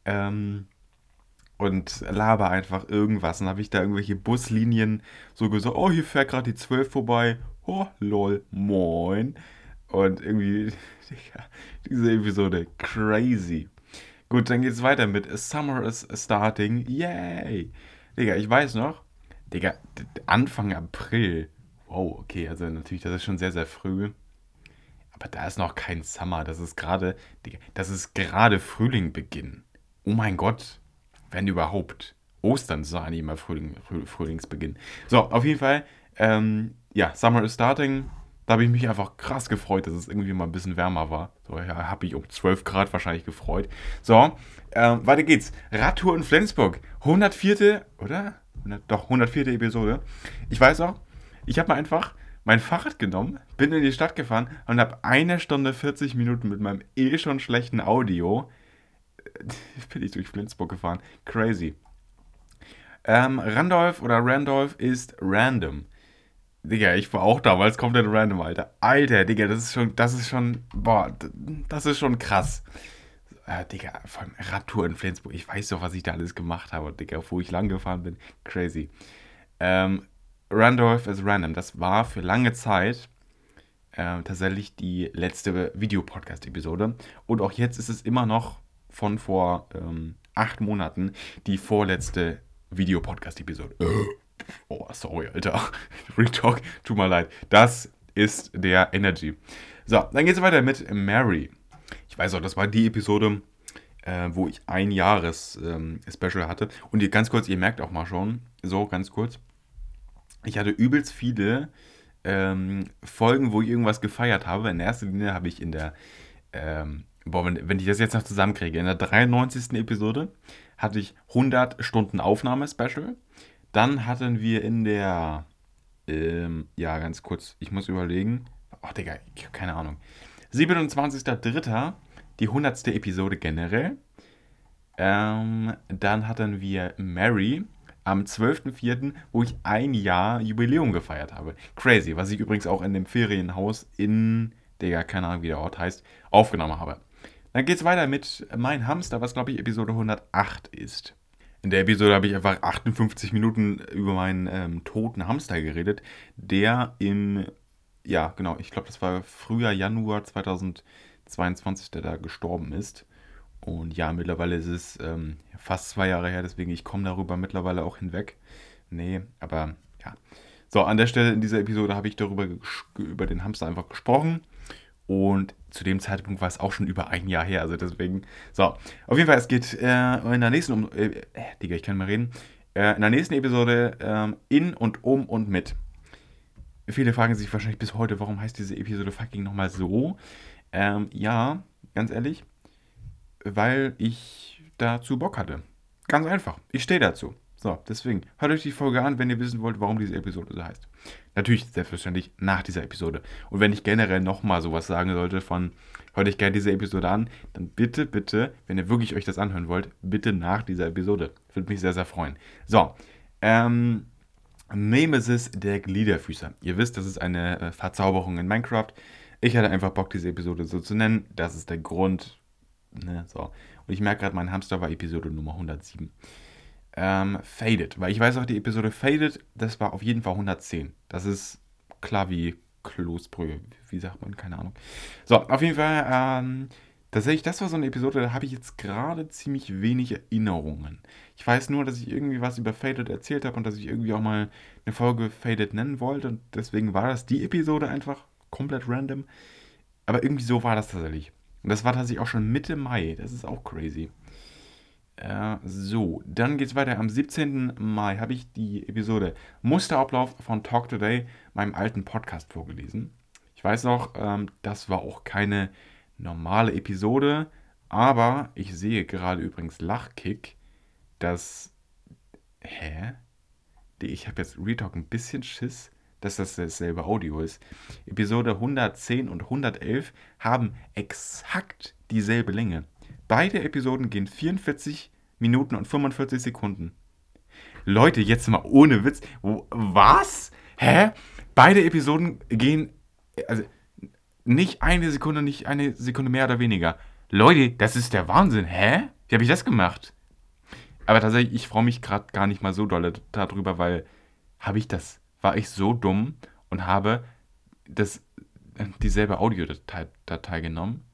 Ähm, und laber einfach irgendwas. Dann habe ich da irgendwelche Buslinien so gesagt, oh, hier fährt gerade die 12 vorbei. Oh, lol, moin. Und irgendwie, diese Episode, crazy. Gut, dann geht's weiter mit Summer is starting. Yay! Digga, ich weiß noch, Digga, Anfang April. Wow, okay, also natürlich, das ist schon sehr, sehr früh. Aber da ist noch kein Summer. Das ist gerade, das ist gerade Frühlingbeginn. Oh mein Gott, wenn überhaupt. Ostern ist eigentlich immer Frühling, Frühlingsbeginn. So, auf jeden Fall, ähm, ja, Summer is starting. Da habe ich mich einfach krass gefreut, dass es irgendwie mal ein bisschen wärmer war. So, ja, habe ich um 12 Grad wahrscheinlich gefreut. So, ähm, weiter geht's. Radtour in Flensburg. 104. oder? 100, doch, 104. Episode. Ich weiß auch, ich habe mal einfach mein Fahrrad genommen, bin in die Stadt gefahren und habe eine Stunde 40 Minuten mit meinem eh schon schlechten Audio äh, bin ich durch Flensburg gefahren. Crazy. Ähm, Randolph oder Randolph ist random. Digga, ich war auch damals komplett random, Alter. Alter, Digga, das ist schon, das ist schon, boah, das ist schon krass. Äh, Digga, allem Radtour in Flensburg. Ich weiß doch, was ich da alles gemacht habe, Digga, wo ich lang gefahren bin. Crazy. Ähm, Randolph is Random. Das war für lange Zeit äh, tatsächlich die letzte Videopodcast-Episode. Und auch jetzt ist es immer noch von vor ähm, acht Monaten die vorletzte Videopodcast-Episode. Oh, sorry, Alter. Retalk, tut mir leid. Das ist der Energy. So, dann geht es weiter mit Mary. Ich weiß auch, das war die Episode, äh, wo ich ein Jahres-Special ähm, hatte. Und ihr ganz kurz, ihr merkt auch mal schon, so ganz kurz, ich hatte übelst viele ähm, Folgen, wo ich irgendwas gefeiert habe. In erster Linie habe ich in der, ähm, boah, wenn, wenn ich das jetzt noch zusammenkriege, in der 93. Episode hatte ich 100 Stunden Aufnahme-Special. Dann hatten wir in der, ähm, ja, ganz kurz, ich muss überlegen. Oh, Digga, ich habe keine Ahnung. 27.03. die 100. Episode generell. Ähm, dann hatten wir Mary am 12.04., wo ich ein Jahr Jubiläum gefeiert habe. Crazy, was ich übrigens auch in dem Ferienhaus in, Digga, keine Ahnung, wie der Ort heißt, aufgenommen habe. Dann geht es weiter mit Mein Hamster, was glaube ich Episode 108 ist. In der Episode habe ich einfach 58 Minuten über meinen ähm, toten Hamster geredet, der im, ja, genau, ich glaube, das war Frühjahr, Januar 2022, der da gestorben ist. Und ja, mittlerweile ist es ähm, fast zwei Jahre her, deswegen ich komme darüber mittlerweile auch hinweg. Nee, aber ja. So, an der Stelle in dieser Episode habe ich darüber über den Hamster einfach gesprochen. Und zu dem Zeitpunkt war es auch schon über ein Jahr her. Also deswegen. So, auf jeden Fall, es geht äh, in der nächsten. Um, äh, äh, Digga, ich kann mal reden. Äh, in der nächsten Episode ähm, in und um und mit. Viele fragen sich wahrscheinlich bis heute, warum heißt diese Episode fucking nochmal so? Ähm, ja, ganz ehrlich. Weil ich dazu Bock hatte. Ganz einfach. Ich stehe dazu. So, deswegen hört euch die Folge an, wenn ihr wissen wollt, warum diese Episode so heißt. Natürlich, selbstverständlich, nach dieser Episode. Und wenn ich generell nochmal sowas sagen sollte von, hört euch gerne diese Episode an, dann bitte, bitte, wenn ihr wirklich euch das anhören wollt, bitte nach dieser Episode. Würde mich sehr, sehr freuen. So, ähm, Nemesis der Gliederfüßer. Ihr wisst, das ist eine äh, Verzauberung in Minecraft. Ich hatte einfach Bock, diese Episode so zu nennen. Das ist der Grund. Ne, so. Und ich merke gerade, mein Hamster war Episode Nummer 107 ähm, Faded. Weil ich weiß auch, die Episode Faded, das war auf jeden Fall 110. Das ist klar wie Kloßbrühe. Wie sagt man? Keine Ahnung. So, auf jeden Fall, ähm, tatsächlich, das war so eine Episode, da habe ich jetzt gerade ziemlich wenig Erinnerungen. Ich weiß nur, dass ich irgendwie was über Faded erzählt habe und dass ich irgendwie auch mal eine Folge Faded nennen wollte. Und deswegen war das die Episode einfach komplett random. Aber irgendwie so war das tatsächlich. Und das war tatsächlich auch schon Mitte Mai. Das ist auch crazy. Äh, so, dann geht es weiter. Am 17. Mai habe ich die Episode Musterablauf von Talk Today, meinem alten Podcast, vorgelesen. Ich weiß noch, ähm, das war auch keine normale Episode, aber ich sehe gerade übrigens Lachkick, dass. Hä? Ich habe jetzt Retalk ein bisschen Schiss, dass das dasselbe Audio ist. Episode 110 und 111 haben exakt dieselbe Länge. Beide Episoden gehen 44 Minuten und 45 Sekunden. Leute, jetzt mal ohne Witz. Was? Hä? Beide Episoden gehen. Also nicht eine Sekunde, nicht eine Sekunde mehr oder weniger. Leute, das ist der Wahnsinn. Hä? Wie habe ich das gemacht? Aber tatsächlich, ich freue mich gerade gar nicht mal so doll darüber, weil habe ich das, war ich so dumm und habe das, dieselbe Audiodatei Datei genommen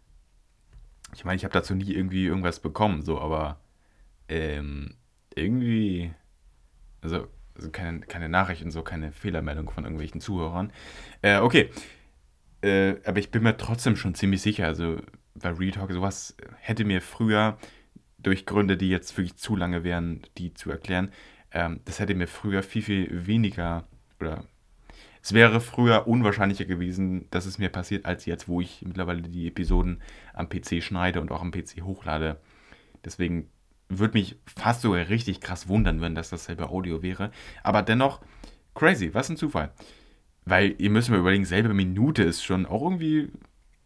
ich meine, ich habe dazu nie irgendwie irgendwas bekommen, so, aber ähm, irgendwie, also, also keine, keine Nachrichten, so keine Fehlermeldung von irgendwelchen Zuhörern. Äh, okay. Äh, aber ich bin mir trotzdem schon ziemlich sicher, also bei Retalk sowas hätte mir früher durch Gründe, die jetzt wirklich zu lange wären, die zu erklären, ähm, das hätte mir früher viel, viel weniger oder es wäre früher unwahrscheinlicher gewesen, dass es mir passiert, als jetzt, wo ich mittlerweile die Episoden am PC schneide und auch am PC hochlade. Deswegen würde mich fast sogar richtig krass wundern, wenn das dasselbe Audio wäre. Aber dennoch, crazy, was ein Zufall. Weil ihr müsst mir überlegen, selbe Minute ist schon auch irgendwie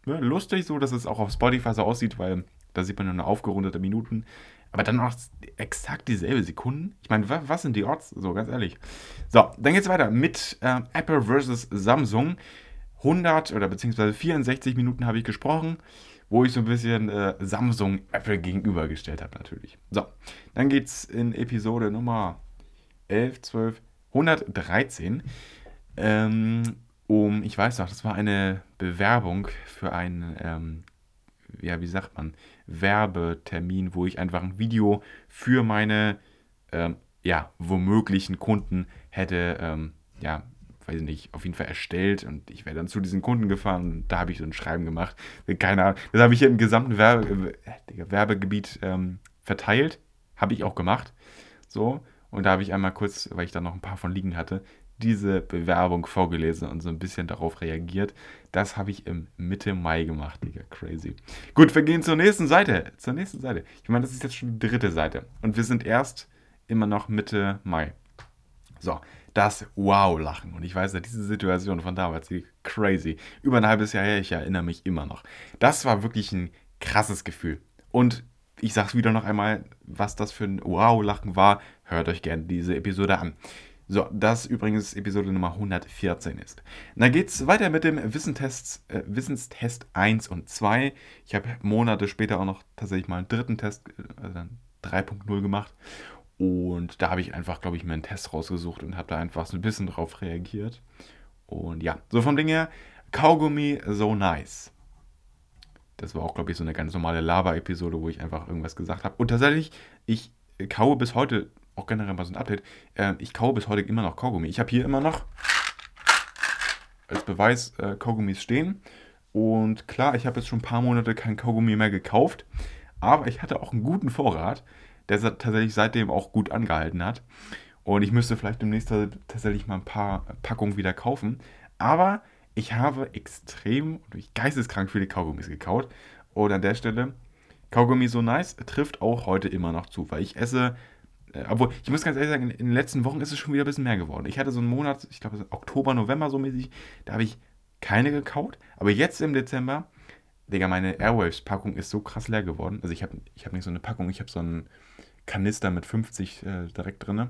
ne, lustig, so dass es auch auf Spotify so aussieht, weil da sieht man nur eine aufgerundete Minuten. Aber dann noch exakt dieselbe Sekunden. Ich meine, was sind die Odds? So, ganz ehrlich. So, dann geht es weiter mit äh, Apple versus Samsung. 100 oder beziehungsweise 64 Minuten habe ich gesprochen, wo ich so ein bisschen äh, Samsung Apple gegenübergestellt habe, natürlich. So, dann geht es in Episode Nummer 11, 12, 113 ähm, um, ich weiß noch, das war eine Bewerbung für ein ähm, ja, wie sagt man, Werbetermin, wo ich einfach ein Video für meine, ähm, ja, womöglichen Kunden hätte, ähm, ja, weiß ich nicht, auf jeden Fall erstellt und ich wäre dann zu diesen Kunden gefahren und da habe ich so ein Schreiben gemacht. Keine Ahnung, das habe ich hier im gesamten Werbe, äh, Werbegebiet ähm, verteilt, habe ich auch gemacht. So, und da habe ich einmal kurz, weil ich da noch ein paar von liegen hatte, diese Bewerbung vorgelesen und so ein bisschen darauf reagiert. Das habe ich im Mitte Mai gemacht, Digga. Crazy. Gut, wir gehen zur nächsten Seite. Zur nächsten Seite. Ich meine, das ist jetzt schon die dritte Seite. Und wir sind erst immer noch Mitte Mai. So, das Wow-Lachen. Und ich weiß ja, diese Situation von damals, die crazy. Über ein halbes Jahr her, ich erinnere mich immer noch. Das war wirklich ein krasses Gefühl. Und ich sage es wieder noch einmal, was das für ein Wow-Lachen war. Hört euch gerne diese Episode an. So, das übrigens Episode Nummer 114 ist. Dann geht es weiter mit dem Wissenstest, äh, Wissenstest 1 und 2. Ich habe Monate später auch noch tatsächlich mal einen dritten Test, äh, also 3.0 gemacht. Und da habe ich einfach, glaube ich, mir einen Test rausgesucht und habe da einfach so ein bisschen drauf reagiert. Und ja, so vom Ding her, Kaugummi so nice. Das war auch, glaube ich, so eine ganz normale Lava-Episode, wo ich einfach irgendwas gesagt habe. Und tatsächlich, ich kaue bis heute auch generell mal so ein Update. Äh, ich kaue bis heute immer noch Kaugummi. Ich habe hier immer noch als Beweis äh, Kaugummis stehen. Und klar, ich habe jetzt schon ein paar Monate kein Kaugummi mehr gekauft. Aber ich hatte auch einen guten Vorrat, der tatsächlich seitdem auch gut angehalten hat. Und ich müsste vielleicht demnächst tatsächlich mal ein paar Packungen wieder kaufen. Aber ich habe extrem, geisteskrank viele Kaugummis gekaut. Und an der Stelle, Kaugummi so nice trifft auch heute immer noch zu, weil ich esse obwohl, ich muss ganz ehrlich sagen, in, den letzten Wochen ist es schon wieder ein bisschen mehr geworden. Ich hatte so einen Monat, ich glaube Oktober, November so mäßig, da habe ich keine gekauft. Aber jetzt im Dezember, Digga, meine Airwaves-Packung ist so krass leer geworden. Also ich habe ich hab nicht so eine Packung, ich habe so einen Kanister mit 50 äh, direkt drin.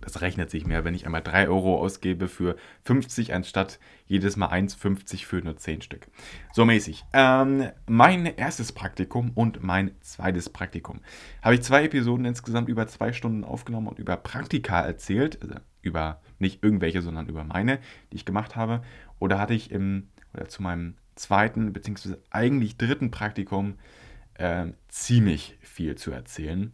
Das rechnet sich mehr, wenn ich einmal 3 Euro ausgebe für 50, anstatt jedes Mal 1,50 für nur 10 Stück. So mäßig. Ähm, mein erstes Praktikum und mein zweites Praktikum. Habe ich zwei Episoden insgesamt über zwei Stunden aufgenommen und über Praktika erzählt. Also über nicht irgendwelche, sondern über meine, die ich gemacht habe. Oder hatte ich im, oder zu meinem zweiten, beziehungsweise eigentlich dritten Praktikum äh, ziemlich viel zu erzählen.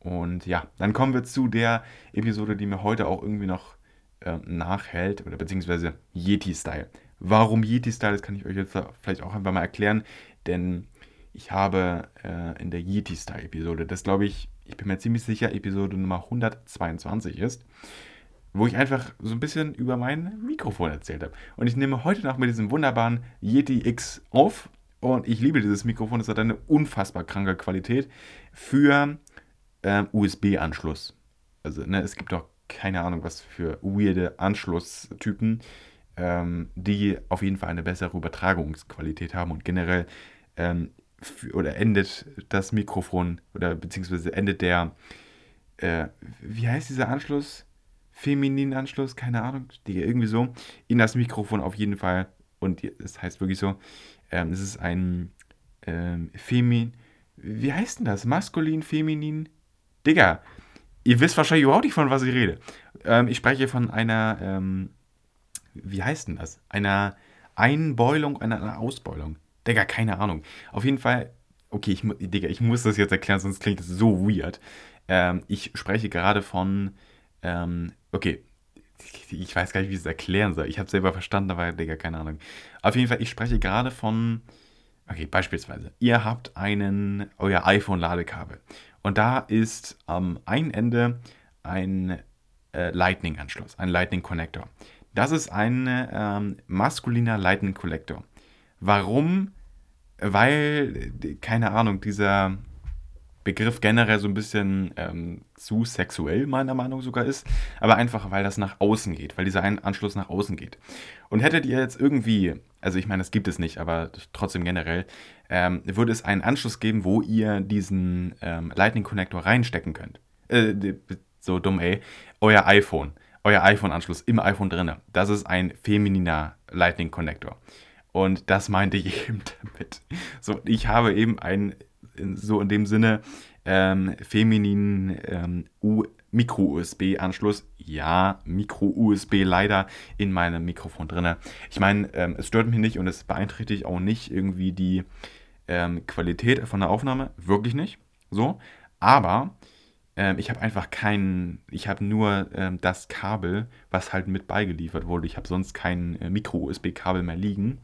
Und ja, dann kommen wir zu der Episode, die mir heute auch irgendwie noch äh, nachhält, oder beziehungsweise Yeti-Style. Warum Yeti-Style, das kann ich euch jetzt vielleicht auch einfach mal erklären, denn ich habe äh, in der Yeti-Style-Episode, das glaube ich, ich bin mir ziemlich sicher, Episode Nummer 122 ist, wo ich einfach so ein bisschen über mein Mikrofon erzählt habe. Und ich nehme heute noch mit diesem wunderbaren Yeti X auf. Und ich liebe dieses Mikrofon, es hat eine unfassbar kranke Qualität für ähm, USB-Anschluss. Also, ne, es gibt auch keine Ahnung, was für weirde Anschlusstypen, ähm, die auf jeden Fall eine bessere Übertragungsqualität haben und generell ähm, oder endet das Mikrofon oder beziehungsweise endet der, äh, wie heißt dieser Anschluss? Femininen Anschluss, keine Ahnung, die irgendwie so, in das Mikrofon auf jeden Fall. Und es heißt wirklich so, ähm, es ist ein ähm, Femin, wie heißt denn das? Maskulin, feminin? Digga, ihr wisst wahrscheinlich überhaupt nicht, von was ich rede. Ähm, ich spreche von einer, ähm, wie heißt denn das? Einer Einbeulung, einer, einer Ausbeulung. Digga, keine Ahnung. Auf jeden Fall, okay, ich, Digga, ich muss das jetzt erklären, sonst klingt das so weird. Ähm, ich spreche gerade von, ähm, okay, ich weiß gar nicht, wie ich es erklären soll. Ich habe es selber verstanden, aber Digga, keine Ahnung. Auf jeden Fall, ich spreche gerade von, okay, beispielsweise, ihr habt einen, euer iPhone-Ladekabel und da ist am einen Ende ein äh, Lightning-Anschluss, ein Lightning-Connector. Das ist ein ähm, maskuliner Lightning-Connector. Warum? Weil, keine Ahnung, dieser Begriff generell so ein bisschen ähm, zu sexuell, meiner Meinung sogar ist, aber einfach, weil das nach außen geht, weil dieser Anschluss nach außen geht. Und hättet ihr jetzt irgendwie, also ich meine, das gibt es nicht, aber trotzdem generell, ähm, würde es einen Anschluss geben, wo ihr diesen ähm, Lightning Connector reinstecken könnt. Äh, so dumm, ey. Euer iPhone, euer iPhone-Anschluss im iPhone drin, das ist ein femininer Lightning Connector. Und das meinte ich eben damit. So, ich habe eben einen in, so in dem Sinne ähm, femininen ähm, Micro-USB-Anschluss. Ja, Micro-USB leider in meinem Mikrofon drin. Ich meine, ähm, es stört mich nicht und es beeinträchtigt auch nicht irgendwie die ähm, Qualität von der Aufnahme. Wirklich nicht. So. Aber ähm, ich habe einfach keinen, ich habe nur ähm, das Kabel, was halt mit beigeliefert wurde. Ich habe sonst kein äh, Micro-USB-Kabel mehr liegen,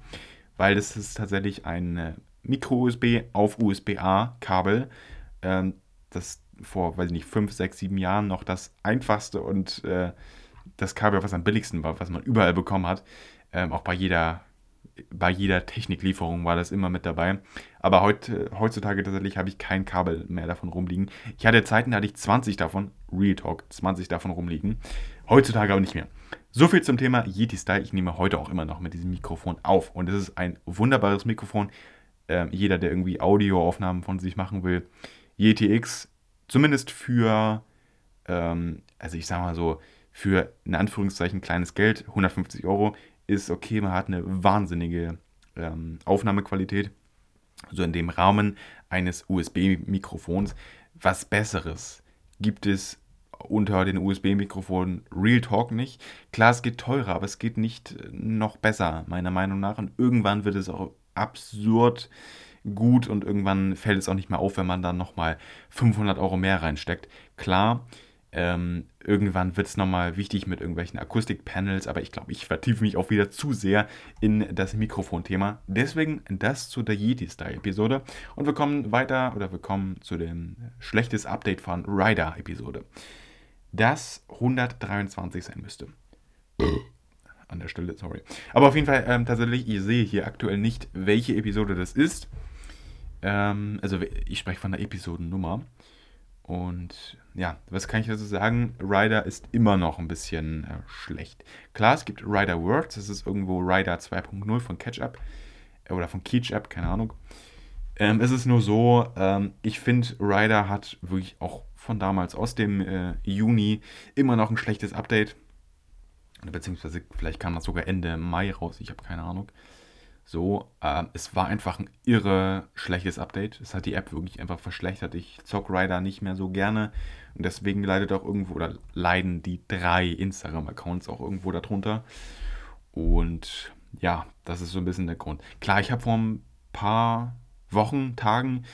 weil das ist tatsächlich ein äh, Micro-USB auf USB-A-Kabel. Ähm, das vor, weiß ich nicht, 5, 6, 7 Jahren noch das einfachste und äh, das Kabel, was am billigsten war, was man überall bekommen hat. Ähm, auch bei jeder, bei jeder Techniklieferung war das immer mit dabei. Aber heute, heutzutage tatsächlich habe ich kein Kabel mehr davon rumliegen. Ich hatte Zeiten, da hatte ich 20 davon, Real Talk, 20 davon rumliegen. Heutzutage aber nicht mehr. So viel zum Thema Yeti Style. Ich nehme heute auch immer noch mit diesem Mikrofon auf. Und es ist ein wunderbares Mikrofon äh, jeder, der irgendwie Audioaufnahmen von sich machen will, YetiX, zumindest für, ähm, also ich sag mal so, für in Anführungszeichen kleines Geld, 150 Euro, ist okay, man hat eine wahnsinnige ähm, Aufnahmequalität. So in dem Rahmen eines USB-Mikrofons. Was Besseres gibt es unter den USB-Mikrofonen Real Talk nicht. Klar, es geht teurer, aber es geht nicht noch besser, meiner Meinung nach. Und irgendwann wird es auch absurd gut und irgendwann fällt es auch nicht mehr auf, wenn man dann nochmal 500 Euro mehr reinsteckt. Klar, ähm, irgendwann wird es nochmal wichtig mit irgendwelchen Akustikpanels, aber ich glaube, ich vertiefe mich auch wieder zu sehr in das Mikrofonthema. Deswegen das zu der Yeti-Style-Episode. Und wir kommen weiter oder wir kommen zu dem schlechtes Update von Rider-Episode. Das 123 sein müsste an der Stelle, sorry. Aber auf jeden Fall, ähm, tatsächlich, ich sehe hier aktuell nicht, welche Episode das ist. Ähm, also ich spreche von der Episodennummer. Und ja, was kann ich dazu sagen? Rider ist immer noch ein bisschen äh, schlecht. Klar, es gibt Rider Words, das ist irgendwo Rider 2.0 von Catch-Up äh, oder von Keach-Up, keine Ahnung. Ähm, es ist nur so, ähm, ich finde, Rider hat wirklich auch von damals aus dem äh, Juni immer noch ein schlechtes Update. Beziehungsweise vielleicht kam das sogar Ende Mai raus, ich habe keine Ahnung. So, äh, es war einfach ein irre schlechtes Update. Es hat die App wirklich einfach verschlechtert. Ich zock Rider nicht mehr so gerne. Und deswegen leidet auch irgendwo, oder leiden die drei Instagram-Accounts auch irgendwo darunter. Und ja, das ist so ein bisschen der Grund. Klar, ich habe vor ein paar Wochen, Tagen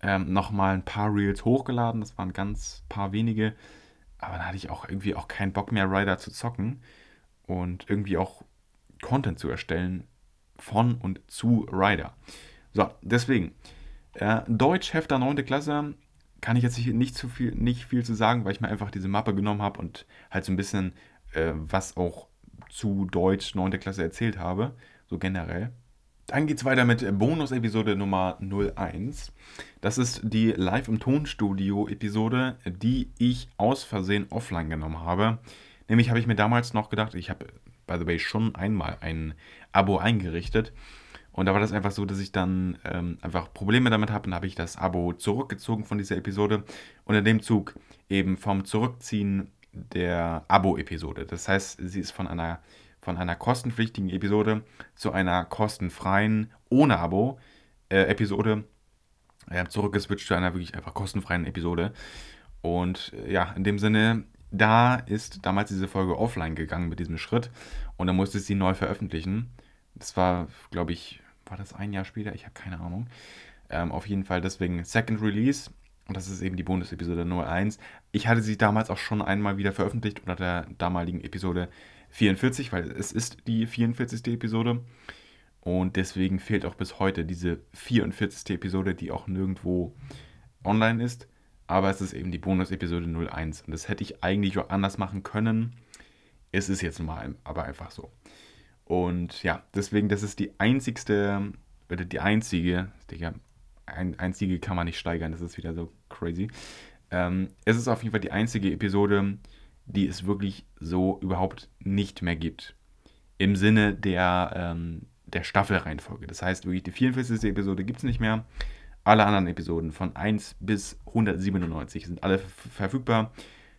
ähm, nochmal ein paar Reels hochgeladen. Das waren ganz paar wenige. Aber da hatte ich auch irgendwie auch keinen Bock mehr, Rider zu zocken. Und irgendwie auch Content zu erstellen von und zu Rider. So, deswegen. Äh, Deutsch, Hefter 9. Klasse, kann ich jetzt nicht, zu viel, nicht viel zu sagen, weil ich mir einfach diese Mappe genommen habe und halt so ein bisschen äh, was auch zu Deutsch 9. Klasse erzählt habe, so generell. Dann geht es weiter mit Bonus-Episode Nummer 01. Das ist die Live im Tonstudio-Episode, die ich aus Versehen offline genommen habe. Nämlich habe ich mir damals noch gedacht, ich habe by the way, schon einmal ein Abo eingerichtet. Und da war das einfach so, dass ich dann ähm, einfach Probleme damit habe. Dann habe ich das Abo zurückgezogen von dieser Episode. Und in dem Zug eben vom Zurückziehen der Abo-Episode. Das heißt, sie ist von einer, von einer kostenpflichtigen Episode zu einer kostenfreien, ohne Abo-Episode äh, zurückgeswitcht zu einer wirklich einfach kostenfreien Episode. Und äh, ja, in dem Sinne da ist damals diese Folge offline gegangen mit diesem Schritt und dann musste ich sie neu veröffentlichen. Das war, glaube ich, war das ein Jahr später? Ich habe keine Ahnung. Ähm, auf jeden Fall deswegen Second Release und das ist eben die Bonus-Episode Nummer 1. Ich hatte sie damals auch schon einmal wieder veröffentlicht unter der damaligen Episode 44, weil es ist die 44. Episode. Und deswegen fehlt auch bis heute diese 44. Episode, die auch nirgendwo online ist aber es ist eben die Bonus-Episode 01 und das hätte ich eigentlich auch anders machen können. Es ist jetzt mal aber einfach so. Und ja, deswegen, das ist die einzigste, oder die einzige, Digga, ein, einzige kann man nicht steigern, das ist wieder so crazy. Ähm, es ist auf jeden Fall die einzige Episode, die es wirklich so überhaupt nicht mehr gibt. Im Sinne der, ähm, der Staffelreihenfolge. Das heißt, wirklich die 44. Episode gibt es nicht mehr. Alle anderen Episoden von 1 bis 197 sind alle verfügbar.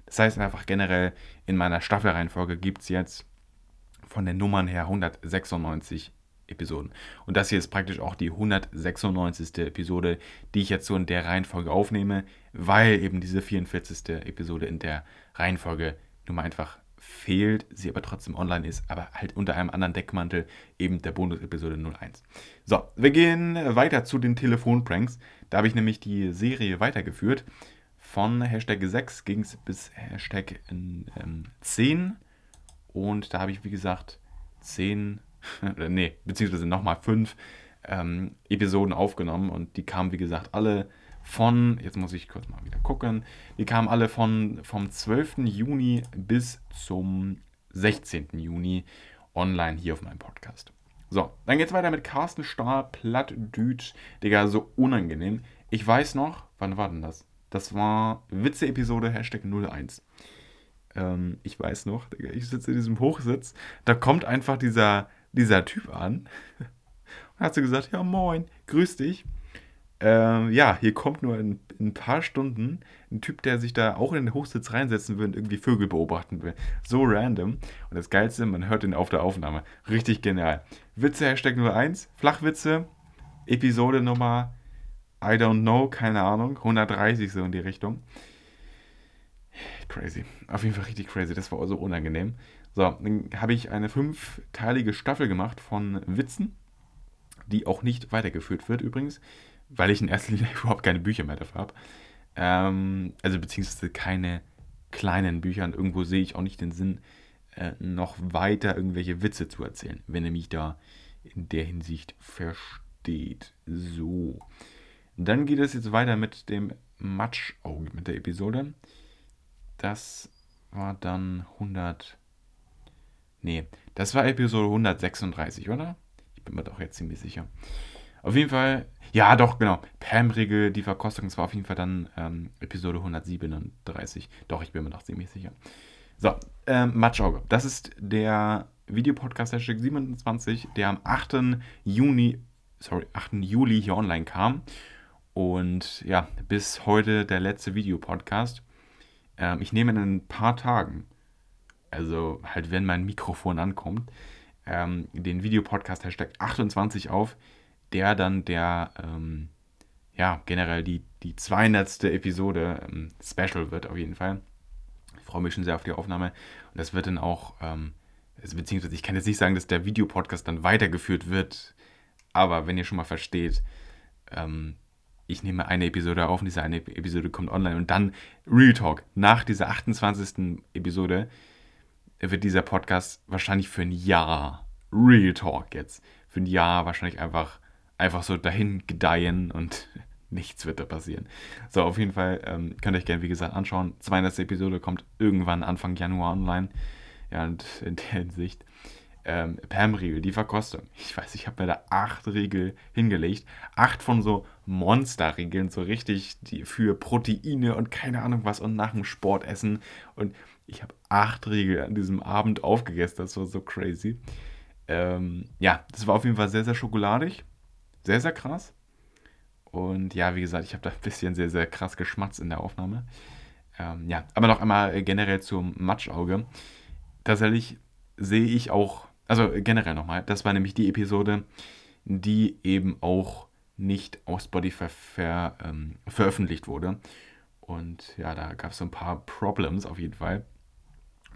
Das heißt einfach generell, in meiner Staffelreihenfolge gibt es jetzt von den Nummern her 196 Episoden. Und das hier ist praktisch auch die 196. Episode, die ich jetzt so in der Reihenfolge aufnehme, weil eben diese 44. Episode in der Reihenfolge nun mal einfach fehlt, sie aber trotzdem online ist, aber halt unter einem anderen Deckmantel, eben der Bonus-Episode 01. So, wir gehen weiter zu den Telefonpranks. Da habe ich nämlich die Serie weitergeführt. Von Hashtag 6 ging es bis Hashtag ähm, 10. Und da habe ich, wie gesagt, 10, nee, beziehungsweise nochmal 5 ähm, Episoden aufgenommen. Und die kamen, wie gesagt, alle von, jetzt muss ich kurz mal wieder gucken, die kamen alle von, vom 12. Juni bis zum 16. Juni online hier auf meinem Podcast. So, dann geht's weiter mit Carsten Stahl, Plattdütsch. Digga, so unangenehm. Ich weiß noch, wann war denn das? Das war Witze-Episode Hashtag 01. Ähm, ich weiß noch, Digga, ich sitze in diesem Hochsitz, da kommt einfach dieser, dieser Typ an und hat so gesagt, ja moin, grüß dich. Ähm, ja, hier kommt nur in, in, ein paar Stunden ein Typ, der sich da auch in den Hochsitz reinsetzen will und irgendwie Vögel beobachten will. So random. Und das Geilste, man hört ihn auf der Aufnahme. Richtig genial. Witze Hashtag 01, Flachwitze, Episode Nummer I don't know, keine Ahnung, 130 so in die Richtung. Crazy. Auf jeden Fall richtig crazy. Das war so unangenehm. So, dann habe ich eine fünfteilige Staffel gemacht von Witzen, die auch nicht weitergeführt wird übrigens weil ich in erster Linie überhaupt keine Bücher mehr dafür habe. Ähm, also beziehungsweise keine kleinen Bücher und irgendwo sehe ich auch nicht den Sinn, äh, noch weiter irgendwelche Witze zu erzählen, wenn er mich da in der Hinsicht versteht. So. Dann geht es jetzt weiter mit dem Matschauge, mit der Episode. Das war dann 100. Nee, das war Episode 136, oder? Ich bin mir doch jetzt ziemlich sicher. Auf jeden Fall, ja, doch, genau. Pam-Regel, die Verkostung, das war auf jeden Fall dann ähm, Episode 137. Doch, ich bin mir noch ziemlich sicher. So, ähm, Matschauge. Das ist der Videopodcast Hashtag 27, der am 8. Juni, sorry, 8. Juli hier online kam. Und ja, bis heute der letzte Videopodcast. Ähm, ich nehme in ein paar Tagen, also halt wenn mein Mikrofon ankommt, ähm, den Videopodcast Hashtag 28 auf, der dann der, ähm, ja, generell die, die 200. Episode ähm, Special wird auf jeden Fall. Ich freue mich schon sehr auf die Aufnahme. Und das wird dann auch, ähm, beziehungsweise ich kann jetzt nicht sagen, dass der Videopodcast dann weitergeführt wird, aber wenn ihr schon mal versteht, ähm, ich nehme eine Episode auf und diese eine Episode kommt online und dann Real Talk. Nach dieser 28. Episode wird dieser Podcast wahrscheinlich für ein Jahr, Real Talk jetzt, für ein Jahr wahrscheinlich einfach, einfach so dahin gedeihen und nichts wird da passieren. So, auf jeden Fall ähm, könnt ihr euch gerne, wie gesagt, anschauen. 200. Episode kommt irgendwann Anfang Januar online. Ja, und in der Hinsicht ähm, Pam-Riegel, die Verkostung. Ich weiß, ich habe mir da acht Riegel hingelegt. Acht von so Monster-Riegeln, so richtig die für Proteine und keine Ahnung was und nach dem Sport essen. Und ich habe acht Riegel an diesem Abend aufgegessen. Das war so crazy. Ähm, ja, das war auf jeden Fall sehr, sehr schokoladig. Sehr, sehr krass. Und ja, wie gesagt, ich habe da ein bisschen sehr, sehr krass geschmatzt in der Aufnahme. Ähm, ja, aber noch einmal generell zum Matschauge. Tatsächlich sehe ich auch also generell nochmal, das war nämlich die Episode, die eben auch nicht auf Spotify ver, ähm, veröffentlicht wurde. Und ja, da gab es so ein paar Problems auf jeden Fall.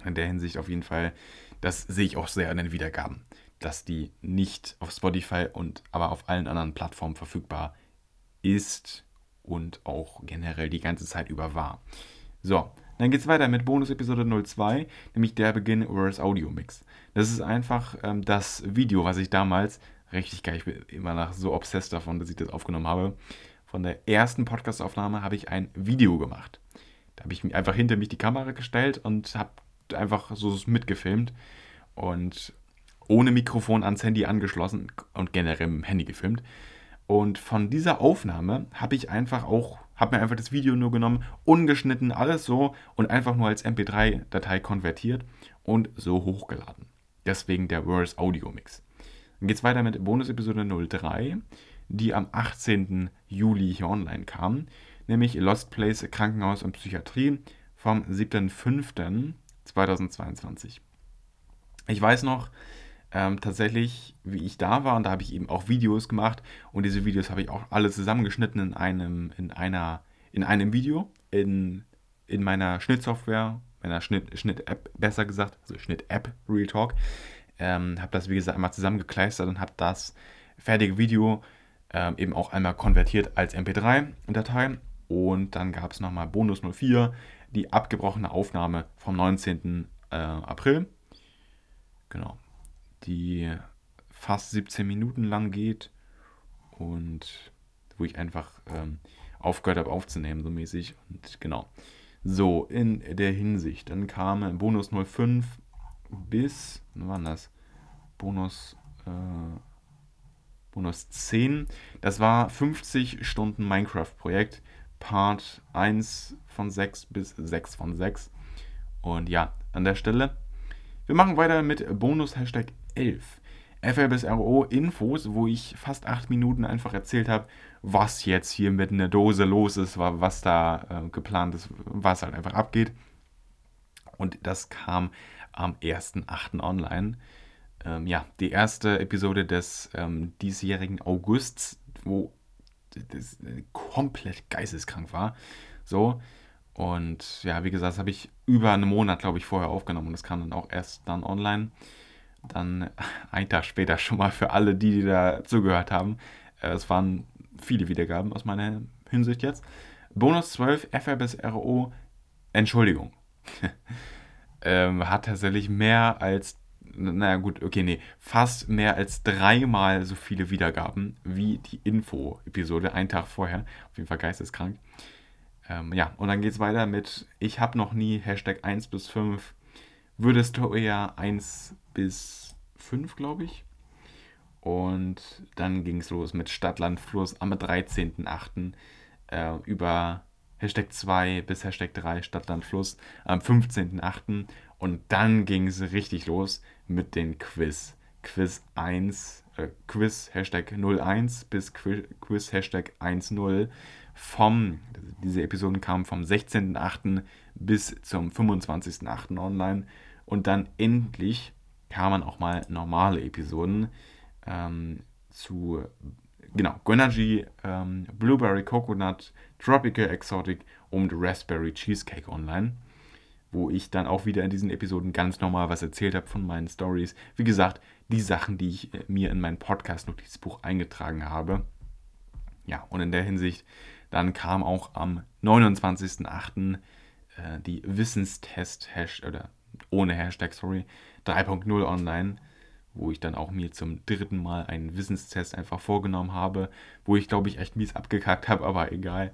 In der Hinsicht auf jeden Fall, das sehe ich auch sehr an den Wiedergaben, dass die nicht auf Spotify und aber auf allen anderen Plattformen verfügbar ist und auch generell die ganze Zeit über war. So, dann geht es weiter mit Bonus-Episode 02, nämlich der Beginn Reverse Audio Mix. Das ist einfach ähm, das Video, was ich damals, richtig geil, ich bin immer noch so obsessed davon, dass ich das aufgenommen habe. Von der ersten Podcast-Aufnahme habe ich ein Video gemacht. Da habe ich einfach hinter mich die Kamera gestellt und habe einfach so mitgefilmt und ohne Mikrofon ans Handy angeschlossen und generell mit dem Handy gefilmt. Und von dieser Aufnahme habe ich einfach auch habe mir einfach das Video nur genommen, ungeschnitten, alles so und einfach nur als MP3-Datei konvertiert und so hochgeladen. Deswegen der Verse Audio Mix. Dann geht es weiter mit Bonus-Episode 03, die am 18. Juli hier online kam, nämlich Lost Place Krankenhaus und Psychiatrie vom 7.5.2022. Ich weiß noch, ähm, tatsächlich, wie ich da war, und da habe ich eben auch Videos gemacht und diese Videos habe ich auch alle zusammengeschnitten in einem, in einer, in einem Video, in, in meiner Schnittsoftware, meiner Schnitt, Schnitt-App, besser gesagt, also Schnitt-App, Real Talk. Ähm, habe das, wie gesagt, einmal zusammengekleistert und habe das fertige Video ähm, eben auch einmal konvertiert als MP3-Datei. Und dann gab es nochmal Bonus 04, die abgebrochene Aufnahme vom 19. Äh, April. Genau die fast 17 Minuten lang geht und wo ich einfach ähm, aufgehört habe aufzunehmen, so mäßig. Und genau. So, in der Hinsicht. Dann kam Bonus 05 bis, wann war das? Bonus, äh, Bonus 10. Das war 50 Stunden Minecraft-Projekt. Part 1 von 6 bis 6 von 6. Und ja, an der Stelle. Wir machen weiter mit Bonus Hashtag 11. FLBSRO Infos, wo ich fast acht Minuten einfach erzählt habe, was jetzt hier mit einer Dose los ist, was da äh, geplant ist, was halt einfach abgeht. Und das kam am 1.8. online. Ähm, ja, die erste Episode des ähm, diesjährigen Augusts, wo das komplett geisteskrank war. So. Und ja, wie gesagt, das habe ich über einen Monat, glaube ich, vorher aufgenommen und das kam dann auch erst dann online dann ein Tag später schon mal für alle, die, die da zugehört haben. Äh, es waren viele Wiedergaben aus meiner Hinsicht jetzt. Bonus 12, FRBSRO, Entschuldigung. ähm, hat tatsächlich mehr als, naja gut, okay, nee, fast mehr als dreimal so viele Wiedergaben wie die Info-Episode, einen Tag vorher. Auf jeden Fall geisteskrank. Ähm, ja, und dann geht es weiter mit Ich habe noch nie Hashtag 1 bis 5 würdest du eher 1 bis 5, glaube ich. Und dann ging es los mit Stadtland Fluss am 13.08. Äh, über Hashtag 2 bis Hashtag 3 Stadtland Fluss am 15.08. Und dann ging es richtig los mit den Quiz. Quiz 1, äh, Quiz Hashtag 01 bis Quiz Hashtag 10 vom, diese Episoden kamen vom 16.08. bis zum 25.08. online und dann endlich kamen auch mal normale Episoden ähm, zu genau, Grenadine, ähm, Blueberry Coconut, Tropical Exotic und Raspberry Cheesecake online wo ich dann auch wieder in diesen Episoden ganz normal was erzählt habe von meinen Stories. Wie gesagt, die Sachen, die ich äh, mir in mein Podcast-Notizbuch eingetragen habe. Ja, und in der Hinsicht, dann kam auch am 29.08. Äh, die Wissenstest, oder ohne Hashtag, sorry, 3.0 online, wo ich dann auch mir zum dritten Mal einen Wissenstest einfach vorgenommen habe, wo ich glaube ich echt mies abgekackt habe, aber egal.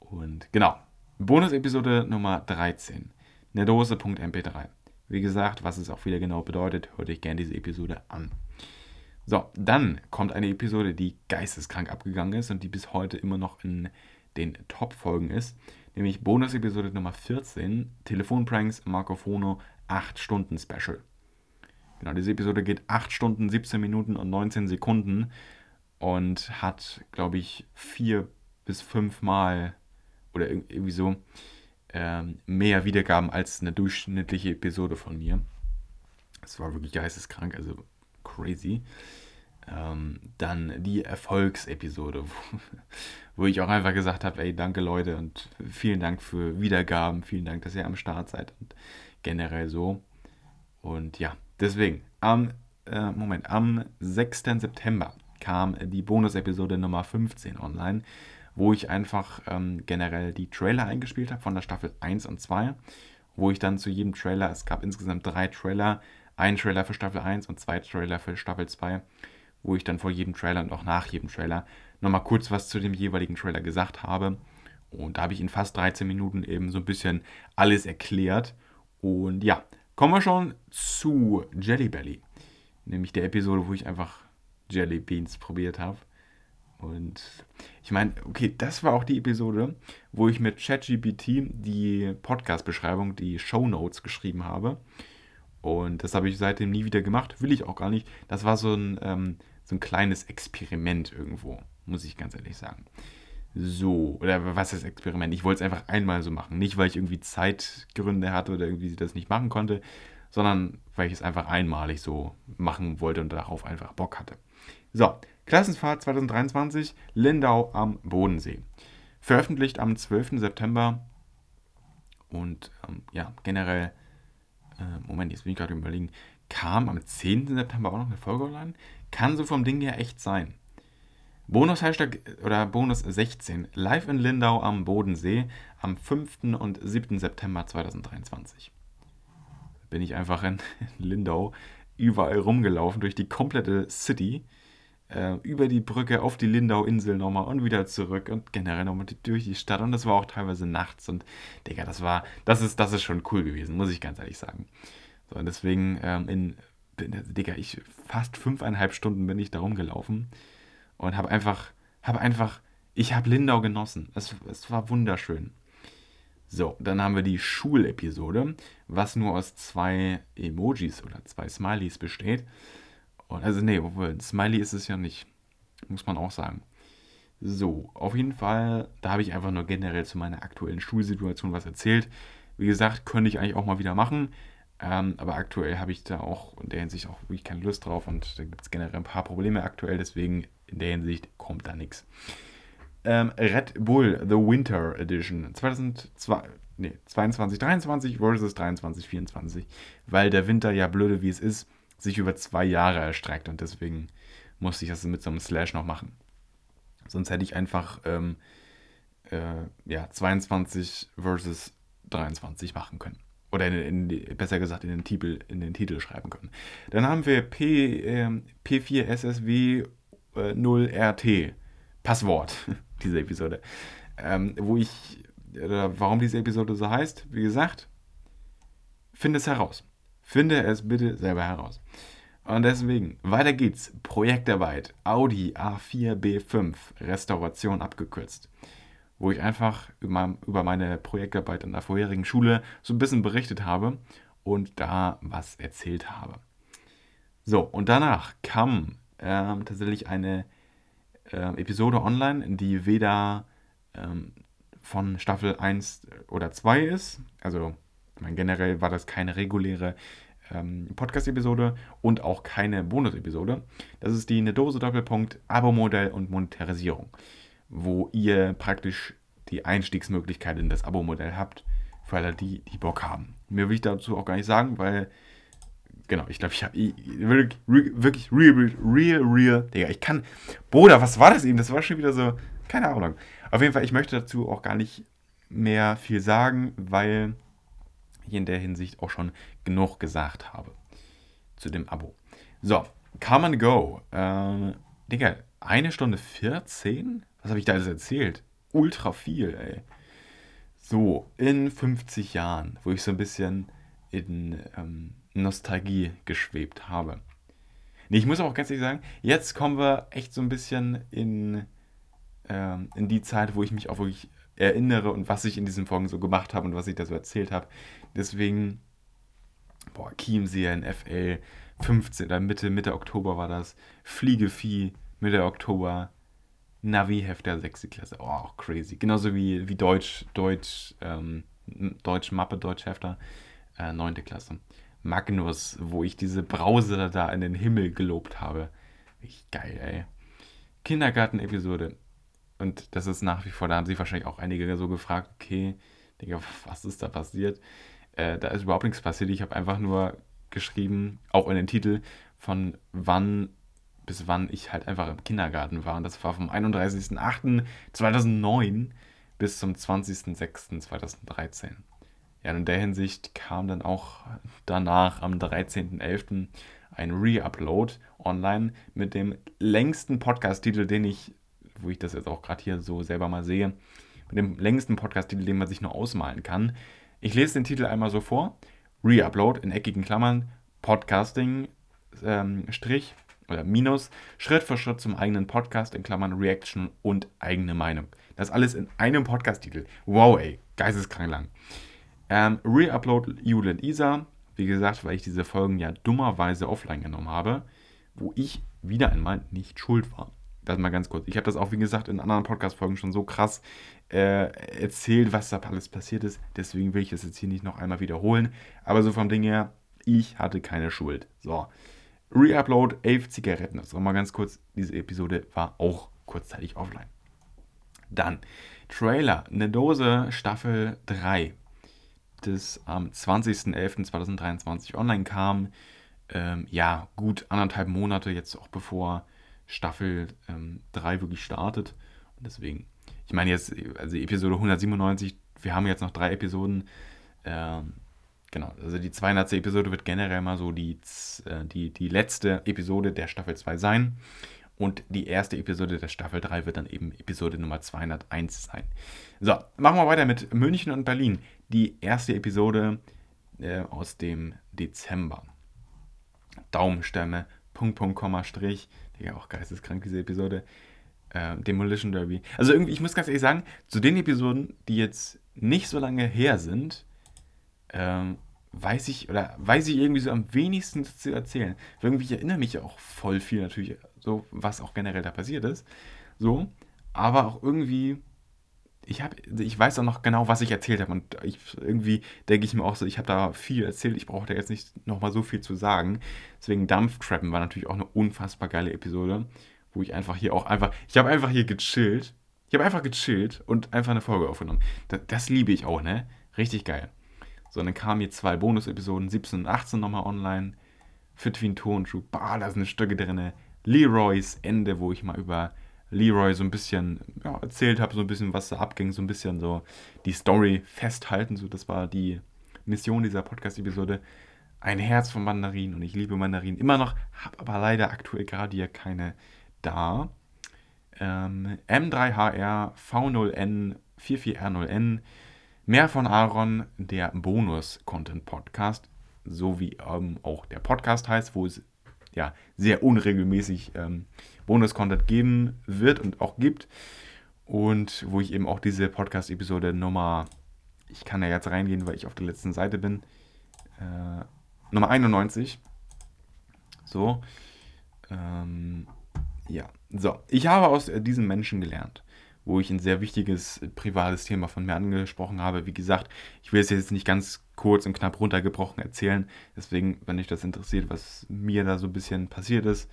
Und genau, Bonus-Episode Nummer 13 eine Dose.mp3. Wie gesagt, was es auch wieder genau bedeutet, hört euch gerne diese Episode an. So, dann kommt eine Episode, die geisteskrank abgegangen ist und die bis heute immer noch in den Top-Folgen ist, nämlich Bonus-Episode Nummer 14, Telefonpranks Marco Fono 8 Stunden Special. Genau, diese Episode geht 8 Stunden, 17 Minuten und 19 Sekunden und hat, glaube ich, vier bis fünf Mal oder irgendwie so ähm, mehr Wiedergaben als eine durchschnittliche Episode von mir. Es war wirklich geisteskrank, also crazy. Ähm, dann die Erfolgsepisode, wo, wo, ich auch einfach gesagt habe, ey, danke Leute und vielen Dank für Wiedergaben, vielen Dank, dass ihr am Start seid und generell so. Und ja, deswegen, am, äh, Moment, am 6. September kam die Bonus-Episode Nummer 15 online wo ich einfach ähm, generell die Trailer eingespielt habe von der Staffel 1 und 2, wo ich dann zu jedem Trailer, es gab insgesamt drei Trailer, ein Trailer für Staffel 1 und zwei Trailer für Staffel 2, wo ich dann vor jedem Trailer und auch nach jedem Trailer nochmal kurz was zu dem jeweiligen Trailer gesagt habe. Und da habe ich in fast 13 Minuten eben so ein bisschen alles erklärt. Und ja, kommen wir schon zu Jelly Belly. Nämlich der Episode, wo ich einfach Jelly Beans probiert habe. Und ich meine, okay, das war auch die Episode, wo ich mit ChatGPT die Podcast-Beschreibung, die Show Notes geschrieben habe. Und das habe ich seitdem nie wieder gemacht, will ich auch gar nicht. Das war so ein, ähm, so ein kleines Experiment irgendwo, muss ich ganz ehrlich sagen. So, oder was ist Experiment? Ich wollte es einfach einmal so machen. Nicht, weil ich irgendwie Zeitgründe hatte oder irgendwie das nicht machen konnte, sondern weil ich es einfach einmalig so machen wollte und darauf einfach Bock hatte. So, Klassenfahrt 2023, Lindau am Bodensee. Veröffentlicht am 12. September und ähm, ja, generell, äh, Moment, jetzt bin ich gerade überlegen, kam am 10. September auch noch eine Folge online? Kann so vom Ding her echt sein. Bonus Hashtag oder Bonus 16, live in Lindau am Bodensee am 5. und 7. September 2023. Bin ich einfach in Lindau überall rumgelaufen durch die komplette City äh, über die Brücke auf die Lindau-Insel nochmal und wieder zurück und generell nochmal durch die Stadt. Und das war auch teilweise nachts. Und Digga, das war, das ist, das ist schon cool gewesen, muss ich ganz ehrlich sagen. So, und deswegen, ähm, in, Digga, ich fast fünfeinhalb Stunden bin ich da rumgelaufen und habe einfach, habe einfach, ich habe Lindau genossen. Es, es war wunderschön. So, dann haben wir die Schulepisode, was nur aus zwei Emojis oder zwei Smileys besteht. Also nee, obwohl, Smiley ist es ja nicht. Muss man auch sagen. So, auf jeden Fall, da habe ich einfach nur generell zu meiner aktuellen Schulsituation was erzählt. Wie gesagt, könnte ich eigentlich auch mal wieder machen. Ähm, aber aktuell habe ich da auch in der Hinsicht auch wirklich keine Lust drauf und da gibt es generell ein paar Probleme aktuell, deswegen in der Hinsicht kommt da nichts. Ähm, Red Bull The Winter Edition 2002, nee, 22, 23 versus 23, 24, weil der Winter ja blöde wie es ist, sich über zwei Jahre erstreckt und deswegen musste ich das mit so einem Slash noch machen. Sonst hätte ich einfach ähm, äh, ja, 22 versus 23 machen können. Oder in, in, besser gesagt in den, Titel, in den Titel schreiben können. Dann haben wir P, äh, P4SSW äh, 0RT. Passwort dieser Episode. Ähm, wo ich, oder warum diese Episode so heißt, wie gesagt, finde es heraus. Finde es bitte selber heraus. Und deswegen, weiter geht's. Projektarbeit, Audi A4 B5, Restauration abgekürzt. Wo ich einfach über meine Projektarbeit in der vorherigen Schule so ein bisschen berichtet habe und da was erzählt habe. So, und danach kam ähm, tatsächlich eine äh, Episode online, die weder ähm, von Staffel 1 oder 2 ist. Also meine, generell war das keine reguläre ähm, Podcast-Episode und auch keine Bonus-Episode. Das ist die eine Dose Doppelpunkt Abo-Modell und Monetarisierung, wo ihr praktisch die Einstiegsmöglichkeit in das Abo-Modell habt, für alle die, die Bock haben. Mehr will ich dazu auch gar nicht sagen, weil genau, ich glaube, ich habe wirklich, wirklich real, real, real, Digga, ich kann, Bruder, was war das eben? Das war schon wieder so, keine Ahnung. Auf jeden Fall, ich möchte dazu auch gar nicht mehr viel sagen, weil ich in der Hinsicht auch schon genug gesagt habe zu dem Abo. So, Come and Go. Äh, Digga, eine Stunde 14? Was habe ich da alles erzählt? Ultra viel, ey. So, in 50 Jahren, wo ich so ein bisschen in ähm, Nostalgie geschwebt habe. Nee, ich muss auch ganz ehrlich sagen, jetzt kommen wir echt so ein bisschen in, ähm, in die Zeit, wo ich mich auch wirklich erinnere und was ich in diesen Folgen so gemacht habe und was ich da so erzählt habe. Deswegen, boah, Chiemseer in FL, 15. Mitte, Mitte Oktober war das. Fliegevieh, Mitte Oktober. Navi-Heft der 6. Klasse. Oh, auch crazy. Genauso wie, wie Deutsch, Deutsch, ähm, Deutsch Mappe, Deutschhefter, äh, 9. Klasse. Magnus, wo ich diese Brause da in den Himmel gelobt habe. Richtig geil, ey. Kindergarten-Episode. Und das ist nach wie vor, da haben sich wahrscheinlich auch einige so gefragt, okay, Digga, was ist da passiert? Äh, da ist überhaupt nichts passiert. Ich habe einfach nur geschrieben, auch in den Titel, von wann bis wann ich halt einfach im Kindergarten war. Und das war vom 31.08.2009 bis zum 20.06.2013. Ja, in der Hinsicht kam dann auch danach am 13.11. ein Re-Upload online mit dem längsten Podcast-Titel, den ich, wo ich das jetzt auch gerade hier so selber mal sehe, mit dem längsten Podcast-Titel, den man sich nur ausmalen kann. Ich lese den Titel einmal so vor. Re-Upload in eckigen Klammern, Podcasting, ähm, Strich oder Minus, Schritt für Schritt zum eigenen Podcast in Klammern Reaction und eigene Meinung. Das alles in einem Podcast-Titel. Wow, ey, geisteskrank lang. Ähm, Re-Upload Jule und Isa, wie gesagt, weil ich diese Folgen ja dummerweise offline genommen habe, wo ich wieder einmal nicht schuld war. Das mal ganz kurz. Ich habe das auch, wie gesagt, in anderen Podcast-Folgen schon so krass äh, erzählt, was da alles passiert ist. Deswegen will ich das jetzt hier nicht noch einmal wiederholen. Aber so vom Ding her, ich hatte keine Schuld. So. Reupload 11 Zigaretten. Das ist mal ganz kurz. Diese Episode war auch kurzzeitig offline. Dann Trailer, eine Dose Staffel 3, das am 20.11.2023 online kam. Ähm, ja, gut anderthalb Monate jetzt auch bevor Staffel ähm, 3 wirklich startet. Und deswegen, ich meine jetzt, also Episode 197, wir haben jetzt noch drei Episoden. Ähm, genau, also die 200. Episode wird generell mal so die, äh, die, die letzte Episode der Staffel 2 sein. Und die erste Episode der Staffel 3 wird dann eben Episode Nummer 201 sein. So, machen wir weiter mit München und Berlin. Die erste Episode äh, aus dem Dezember. Daumenstämme, Punkt, Punkt, Komma, Strich. Digga, auch geisteskrank, diese Episode. Äh, Demolition Derby. Also irgendwie, ich muss ganz ehrlich sagen, zu den Episoden, die jetzt nicht so lange her sind, ähm, weiß ich, oder weiß ich irgendwie so am wenigsten zu erzählen. Irgendwie, ich erinnere mich auch voll viel natürlich, so, was auch generell da passiert ist. So, aber auch irgendwie, ich habe, ich weiß auch noch genau, was ich erzählt habe. Und ich, irgendwie denke ich mir auch so, ich habe da viel erzählt, ich brauche da jetzt nicht nochmal so viel zu sagen. Deswegen Dampftrappen war natürlich auch eine unfassbar geile Episode, wo ich einfach hier auch einfach, ich habe einfach hier gechillt. Ich habe einfach gechillt und einfach eine Folge aufgenommen. Das, das liebe ich auch, ne? Richtig geil. So, dann kamen jetzt zwei Bonus-Episoden, 17 und 18 nochmal online. Fit wie ein Tonschuh. Bah, da sind Stücke drin. Leroys Ende, wo ich mal über Leroy so ein bisschen ja, erzählt habe, so ein bisschen, was da abging, so ein bisschen so die Story festhalten. So, das war die Mission dieser Podcast-Episode. Ein Herz von Mandarinen und ich liebe Mandarinen immer noch, habe aber leider aktuell gerade hier keine da. Ähm, M3HR V0N 44R0N Mehr von Aaron, der Bonus-Content-Podcast, so wie ähm, auch der Podcast heißt, wo es ja, sehr unregelmäßig ähm, Bonus-Content geben wird und auch gibt. Und wo ich eben auch diese Podcast-Episode Nummer, ich kann ja jetzt reingehen, weil ich auf der letzten Seite bin, äh, Nummer 91. So. Ähm, ja, so. Ich habe aus diesem Menschen gelernt wo ich ein sehr wichtiges privates Thema von mir angesprochen habe. Wie gesagt, ich will es jetzt nicht ganz kurz und knapp runtergebrochen erzählen. Deswegen, wenn dich das interessiert, was mir da so ein bisschen passiert ist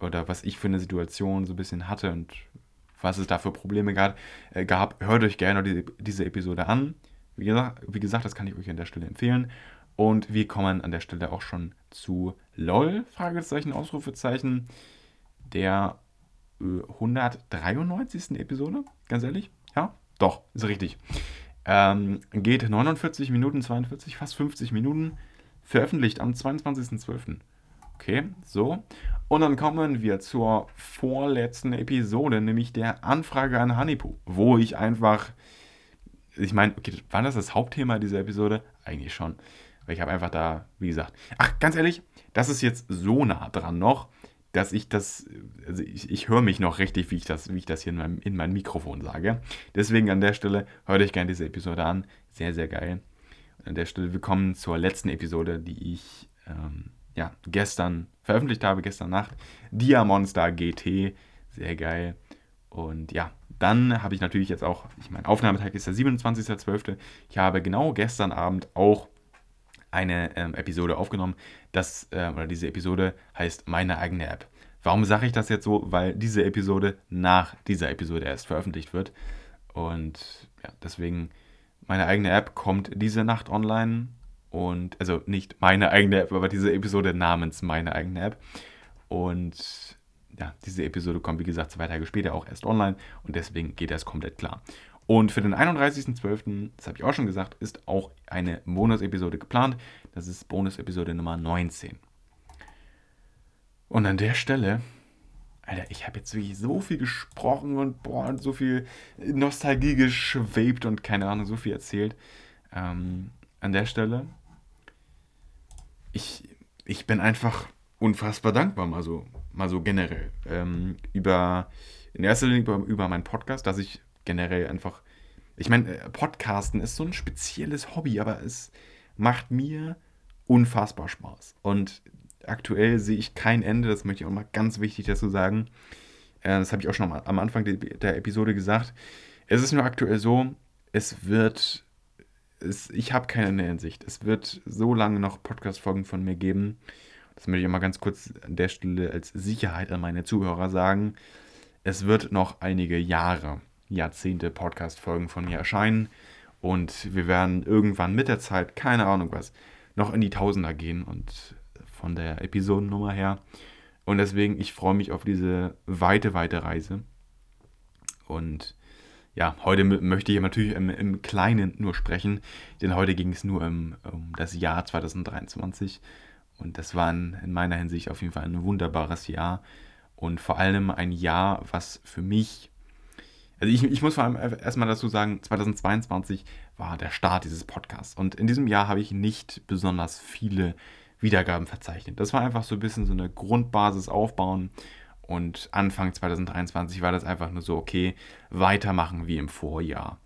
oder was ich für eine Situation so ein bisschen hatte und was es da für Probleme gab, äh, gab hört euch gerne die, diese Episode an. Wie gesagt, wie gesagt, das kann ich euch an der Stelle empfehlen. Und wir kommen an der Stelle auch schon zu LOL, Fragezeichen, Ausrufezeichen, der 193. Episode, ganz ehrlich. Ja, doch, ist richtig. Ähm, geht 49 Minuten 42, fast 50 Minuten. Veröffentlicht am 22.12. Okay, so. Und dann kommen wir zur vorletzten Episode, nämlich der Anfrage an Hanipu, wo ich einfach, ich meine, okay, war das das Hauptthema dieser Episode? Eigentlich schon. Weil ich habe einfach da, wie gesagt, ach, ganz ehrlich, das ist jetzt so nah dran noch, dass ich das, also ich, ich höre mich noch richtig, wie ich das, wie ich das hier in, meinem, in mein Mikrofon sage. Deswegen an der Stelle hört euch gerne diese Episode an. Sehr, sehr geil. Und an der Stelle willkommen zur letzten Episode, die ich ähm, ja, gestern veröffentlicht habe, gestern Nacht. Diamonster GT. Sehr geil. Und ja, dann habe ich natürlich jetzt auch, ich meine, Aufnahmetag ist der 27.12. Ich habe genau gestern Abend auch eine ähm, Episode aufgenommen. Das, äh, oder diese Episode heißt Meine eigene App. Warum sage ich das jetzt so? Weil diese Episode nach dieser Episode erst veröffentlicht wird. Und ja, deswegen, meine eigene App kommt diese Nacht online. Und, also nicht meine eigene App, aber diese Episode namens meine eigene App. Und ja, diese Episode kommt, wie gesagt, zwei Tage später auch erst online. Und deswegen geht das komplett klar. Und für den 31.12., das habe ich auch schon gesagt, ist auch eine Bonus-Episode geplant. Das ist Bonus-Episode Nummer 19. Und an der Stelle, Alter, ich habe jetzt wirklich so viel gesprochen und boah, so viel Nostalgie geschwebt und keine Ahnung, so viel erzählt. Ähm, an der Stelle, ich, ich bin einfach unfassbar dankbar, mal so, mal so generell. Ähm, über, in erster Linie über, über meinen Podcast, dass ich generell einfach. Ich meine, äh, Podcasten ist so ein spezielles Hobby, aber es macht mir unfassbar Spaß. Und aktuell sehe ich kein Ende, das möchte ich auch mal ganz wichtig dazu sagen. Äh, das habe ich auch schon am Anfang der Episode gesagt. Es ist nur aktuell so, es wird. Es, ich habe keine Ende in Sicht. Es wird so lange noch Podcast-Folgen von mir geben. Das möchte ich auch mal ganz kurz an der Stelle als Sicherheit an meine Zuhörer sagen. Es wird noch einige Jahre Jahrzehnte Podcast-Folgen von mir erscheinen. Und wir werden irgendwann mit der Zeit, keine Ahnung was, noch in die Tausender gehen und von der Episodennummer her. Und deswegen, ich freue mich auf diese weite, weite Reise. Und ja, heute möchte ich natürlich im, im Kleinen nur sprechen, denn heute ging es nur um, um, das Jahr 2023. Und das war in, in meiner Hinsicht auf jeden Fall ein wunderbares Jahr. Und vor allem ein Jahr, was für mich also ich, ich muss vor allem erstmal dazu sagen, 2022 war der Start dieses Podcasts. Und in diesem Jahr habe ich nicht besonders viele Wiedergaben verzeichnet. Das war einfach so ein bisschen so eine Grundbasis aufbauen. Und Anfang 2023 war das einfach nur so, okay, weitermachen wie im Vorjahr.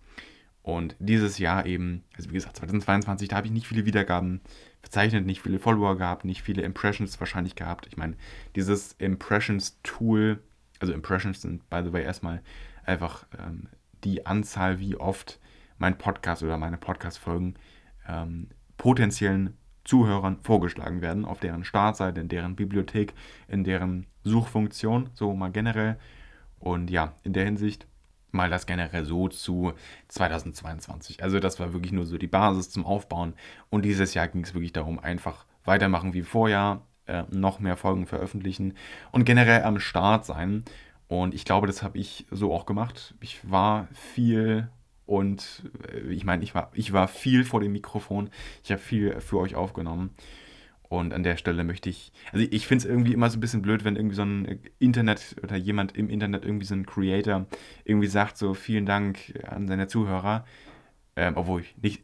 Und dieses Jahr eben, also wie gesagt, 2022, da habe ich nicht viele Wiedergaben verzeichnet, nicht viele Follower gehabt, nicht viele Impressions wahrscheinlich gehabt. Ich meine, dieses Impressions-Tool, also Impressions sind, by the way, erstmal einfach ähm, die Anzahl, wie oft mein Podcast oder meine Podcast-Folgen ähm, potenziellen Zuhörern vorgeschlagen werden, auf deren Startseite, in deren Bibliothek, in deren Suchfunktion, so mal generell. Und ja, in der Hinsicht mal das generell so zu 2022. Also das war wirklich nur so die Basis zum Aufbauen. Und dieses Jahr ging es wirklich darum, einfach weitermachen wie vorher, äh, noch mehr Folgen veröffentlichen und generell am Start sein. Und ich glaube, das habe ich so auch gemacht. Ich war viel und äh, ich meine, ich war, ich war viel vor dem Mikrofon. Ich habe viel für euch aufgenommen. Und an der Stelle möchte ich, also ich finde es irgendwie immer so ein bisschen blöd, wenn irgendwie so ein Internet oder jemand im Internet, irgendwie so ein Creator, irgendwie sagt so vielen Dank an seine Zuhörer, ähm, obwohl ich nicht,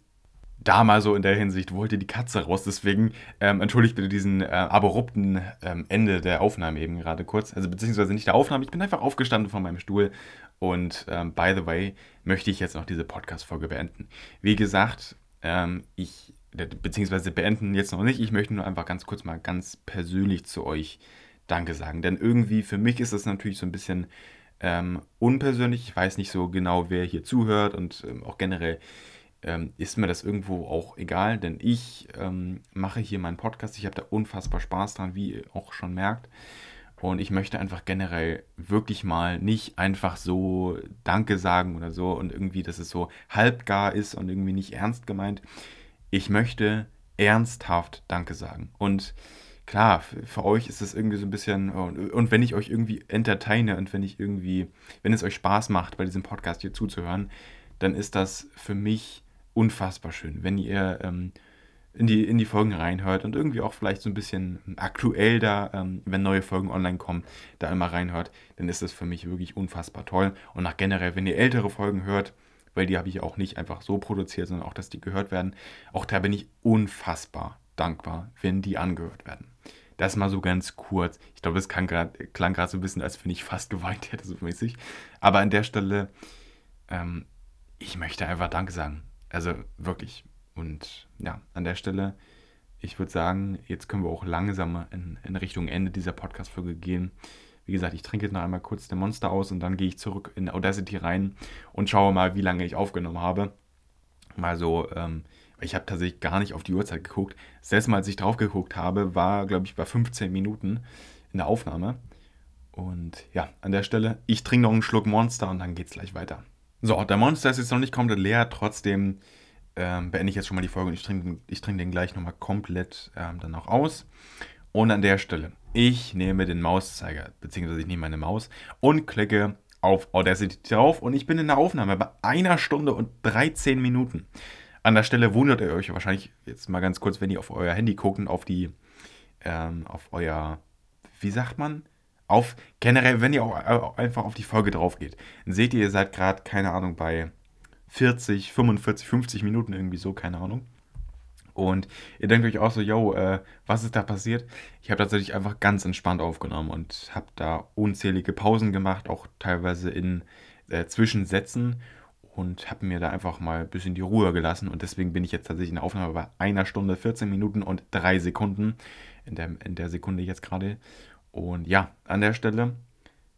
da mal so in der Hinsicht wollte die Katze raus. Deswegen ähm, entschuldigt bitte diesen äh, abrupten ähm, Ende der Aufnahme eben gerade kurz. Also beziehungsweise nicht der Aufnahme. Ich bin einfach aufgestanden von meinem Stuhl. Und ähm, by the way, möchte ich jetzt noch diese Podcast-Folge beenden. Wie gesagt, ähm, ich, beziehungsweise beenden jetzt noch nicht. Ich möchte nur einfach ganz kurz mal ganz persönlich zu euch Danke sagen. Denn irgendwie für mich ist das natürlich so ein bisschen ähm, unpersönlich. Ich weiß nicht so genau, wer hier zuhört und ähm, auch generell ähm, ist mir das irgendwo auch egal, denn ich ähm, mache hier meinen Podcast. Ich habe da unfassbar Spaß dran, wie ihr auch schon merkt. Und ich möchte einfach generell wirklich mal nicht einfach so Danke sagen oder so und irgendwie, dass es so halbgar ist und irgendwie nicht ernst gemeint. Ich möchte ernsthaft Danke sagen. Und klar, für euch ist es irgendwie so ein bisschen, und, wenn ich euch irgendwie entertaine und wenn ich irgendwie, wenn es euch Spaß macht, bei diesem Podcast hier zuzuhören, dann ist das für mich unfassbar schön, wenn ihr ähm, in, die, in die Folgen reinhört und irgendwie auch vielleicht so ein bisschen aktuell da, ähm, wenn neue Folgen online kommen, da immer reinhört, dann ist das für mich wirklich unfassbar toll. Und nach generell, wenn ihr ältere Folgen hört, weil die habe ich auch nicht einfach so produziert, sondern auch, dass die gehört werden, auch da bin ich unfassbar dankbar, wenn die angehört werden. Das mal so ganz kurz. Ich glaube, das klang gerade so ein bisschen, als wenn ich fast geweint hätte, so mäßig. Aber an der Stelle, ähm, ich möchte einfach Danke sagen. Also wirklich. Und ja, an der Stelle, ich würde sagen, jetzt können wir auch langsam in, in Richtung Ende dieser Podcast-Folge gehen. Wie gesagt, ich trinke jetzt noch einmal kurz den Monster aus und dann gehe ich zurück in Audacity rein und schaue mal, wie lange ich aufgenommen habe. Mal so, ähm, ich habe tatsächlich gar nicht auf die Uhrzeit geguckt. Das letzte Mal, als ich drauf geguckt habe, war, glaube ich, bei 15 Minuten in der Aufnahme. Und ja, an der Stelle, ich trinke noch einen Schluck Monster und dann geht es gleich weiter. So, der Monster ist jetzt noch nicht komplett leer, trotzdem ähm, beende ich jetzt schon mal die Folge und ich trinke ich trink den gleich nochmal komplett ähm, dann auch aus. Und an der Stelle, ich nehme den Mauszeiger, beziehungsweise ich nehme meine Maus und klicke auf Audacity drauf und ich bin in der Aufnahme bei einer Stunde und 13 Minuten. An der Stelle wundert ihr euch wahrscheinlich jetzt mal ganz kurz, wenn ihr auf euer Handy guckt und auf die, ähm, auf euer, wie sagt man? Auf, generell, wenn ihr auch einfach auf die Folge drauf geht, dann seht ihr, ihr seid gerade, keine Ahnung, bei 40, 45, 50 Minuten irgendwie so, keine Ahnung. Und ihr denkt euch auch so, yo, äh, was ist da passiert? Ich habe tatsächlich einfach ganz entspannt aufgenommen und habe da unzählige Pausen gemacht, auch teilweise in äh, Zwischensätzen und habe mir da einfach mal ein bisschen die Ruhe gelassen. Und deswegen bin ich jetzt tatsächlich in der Aufnahme bei einer Stunde, 14 Minuten und drei Sekunden. In der, in der Sekunde jetzt gerade. Und ja, an der Stelle,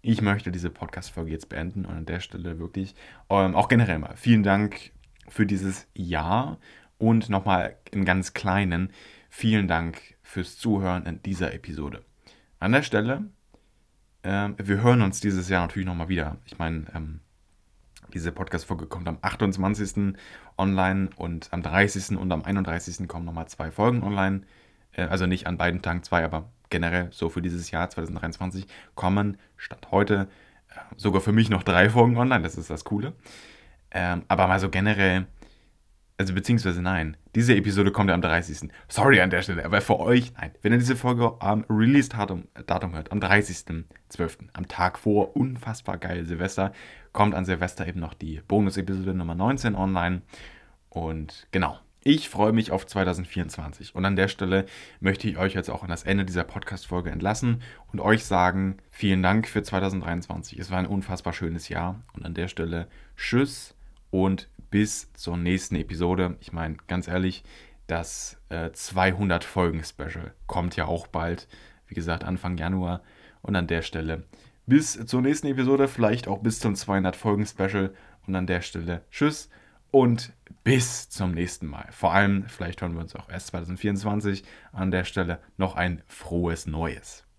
ich möchte diese Podcast-Folge jetzt beenden. Und an der Stelle wirklich, ähm, auch generell mal, vielen Dank für dieses Jahr. Und nochmal im ganz kleinen, vielen Dank fürs Zuhören in dieser Episode. An der Stelle, ähm, wir hören uns dieses Jahr natürlich nochmal wieder. Ich meine, ähm, diese Podcast-Folge kommt am 28. online und am 30. und am 31. kommen nochmal zwei Folgen online. Äh, also nicht an beiden Tagen zwei, aber generell so für dieses Jahr 2023 kommen statt heute äh, sogar für mich noch drei Folgen online. Das ist das Coole. Ähm, aber mal so generell also beziehungsweise nein, diese Episode kommt ja am 30. Sorry an der Stelle, aber für euch, nein, wenn ihr diese Folge am Release-Datum Datum hört, am 30.12., am Tag vor unfassbar geil Silvester, kommt an Silvester eben noch die Bonus-Episode Nummer 19 online. Und genau, ich freue mich auf 2024. Und an der Stelle möchte ich euch jetzt auch an das Ende dieser Podcast-Folge entlassen und euch sagen, vielen Dank für 2023. Es war ein unfassbar schönes Jahr. Und an der Stelle, tschüss und bis zur nächsten Episode. Ich meine, ganz ehrlich, das äh, 200 Folgen Special kommt ja auch bald. Wie gesagt, Anfang Januar. Und an der Stelle bis zur nächsten Episode, vielleicht auch bis zum 200 Folgen Special. Und an der Stelle tschüss und bis zum nächsten Mal. Vor allem, vielleicht hören wir uns auch erst 2024. An der Stelle noch ein frohes Neues.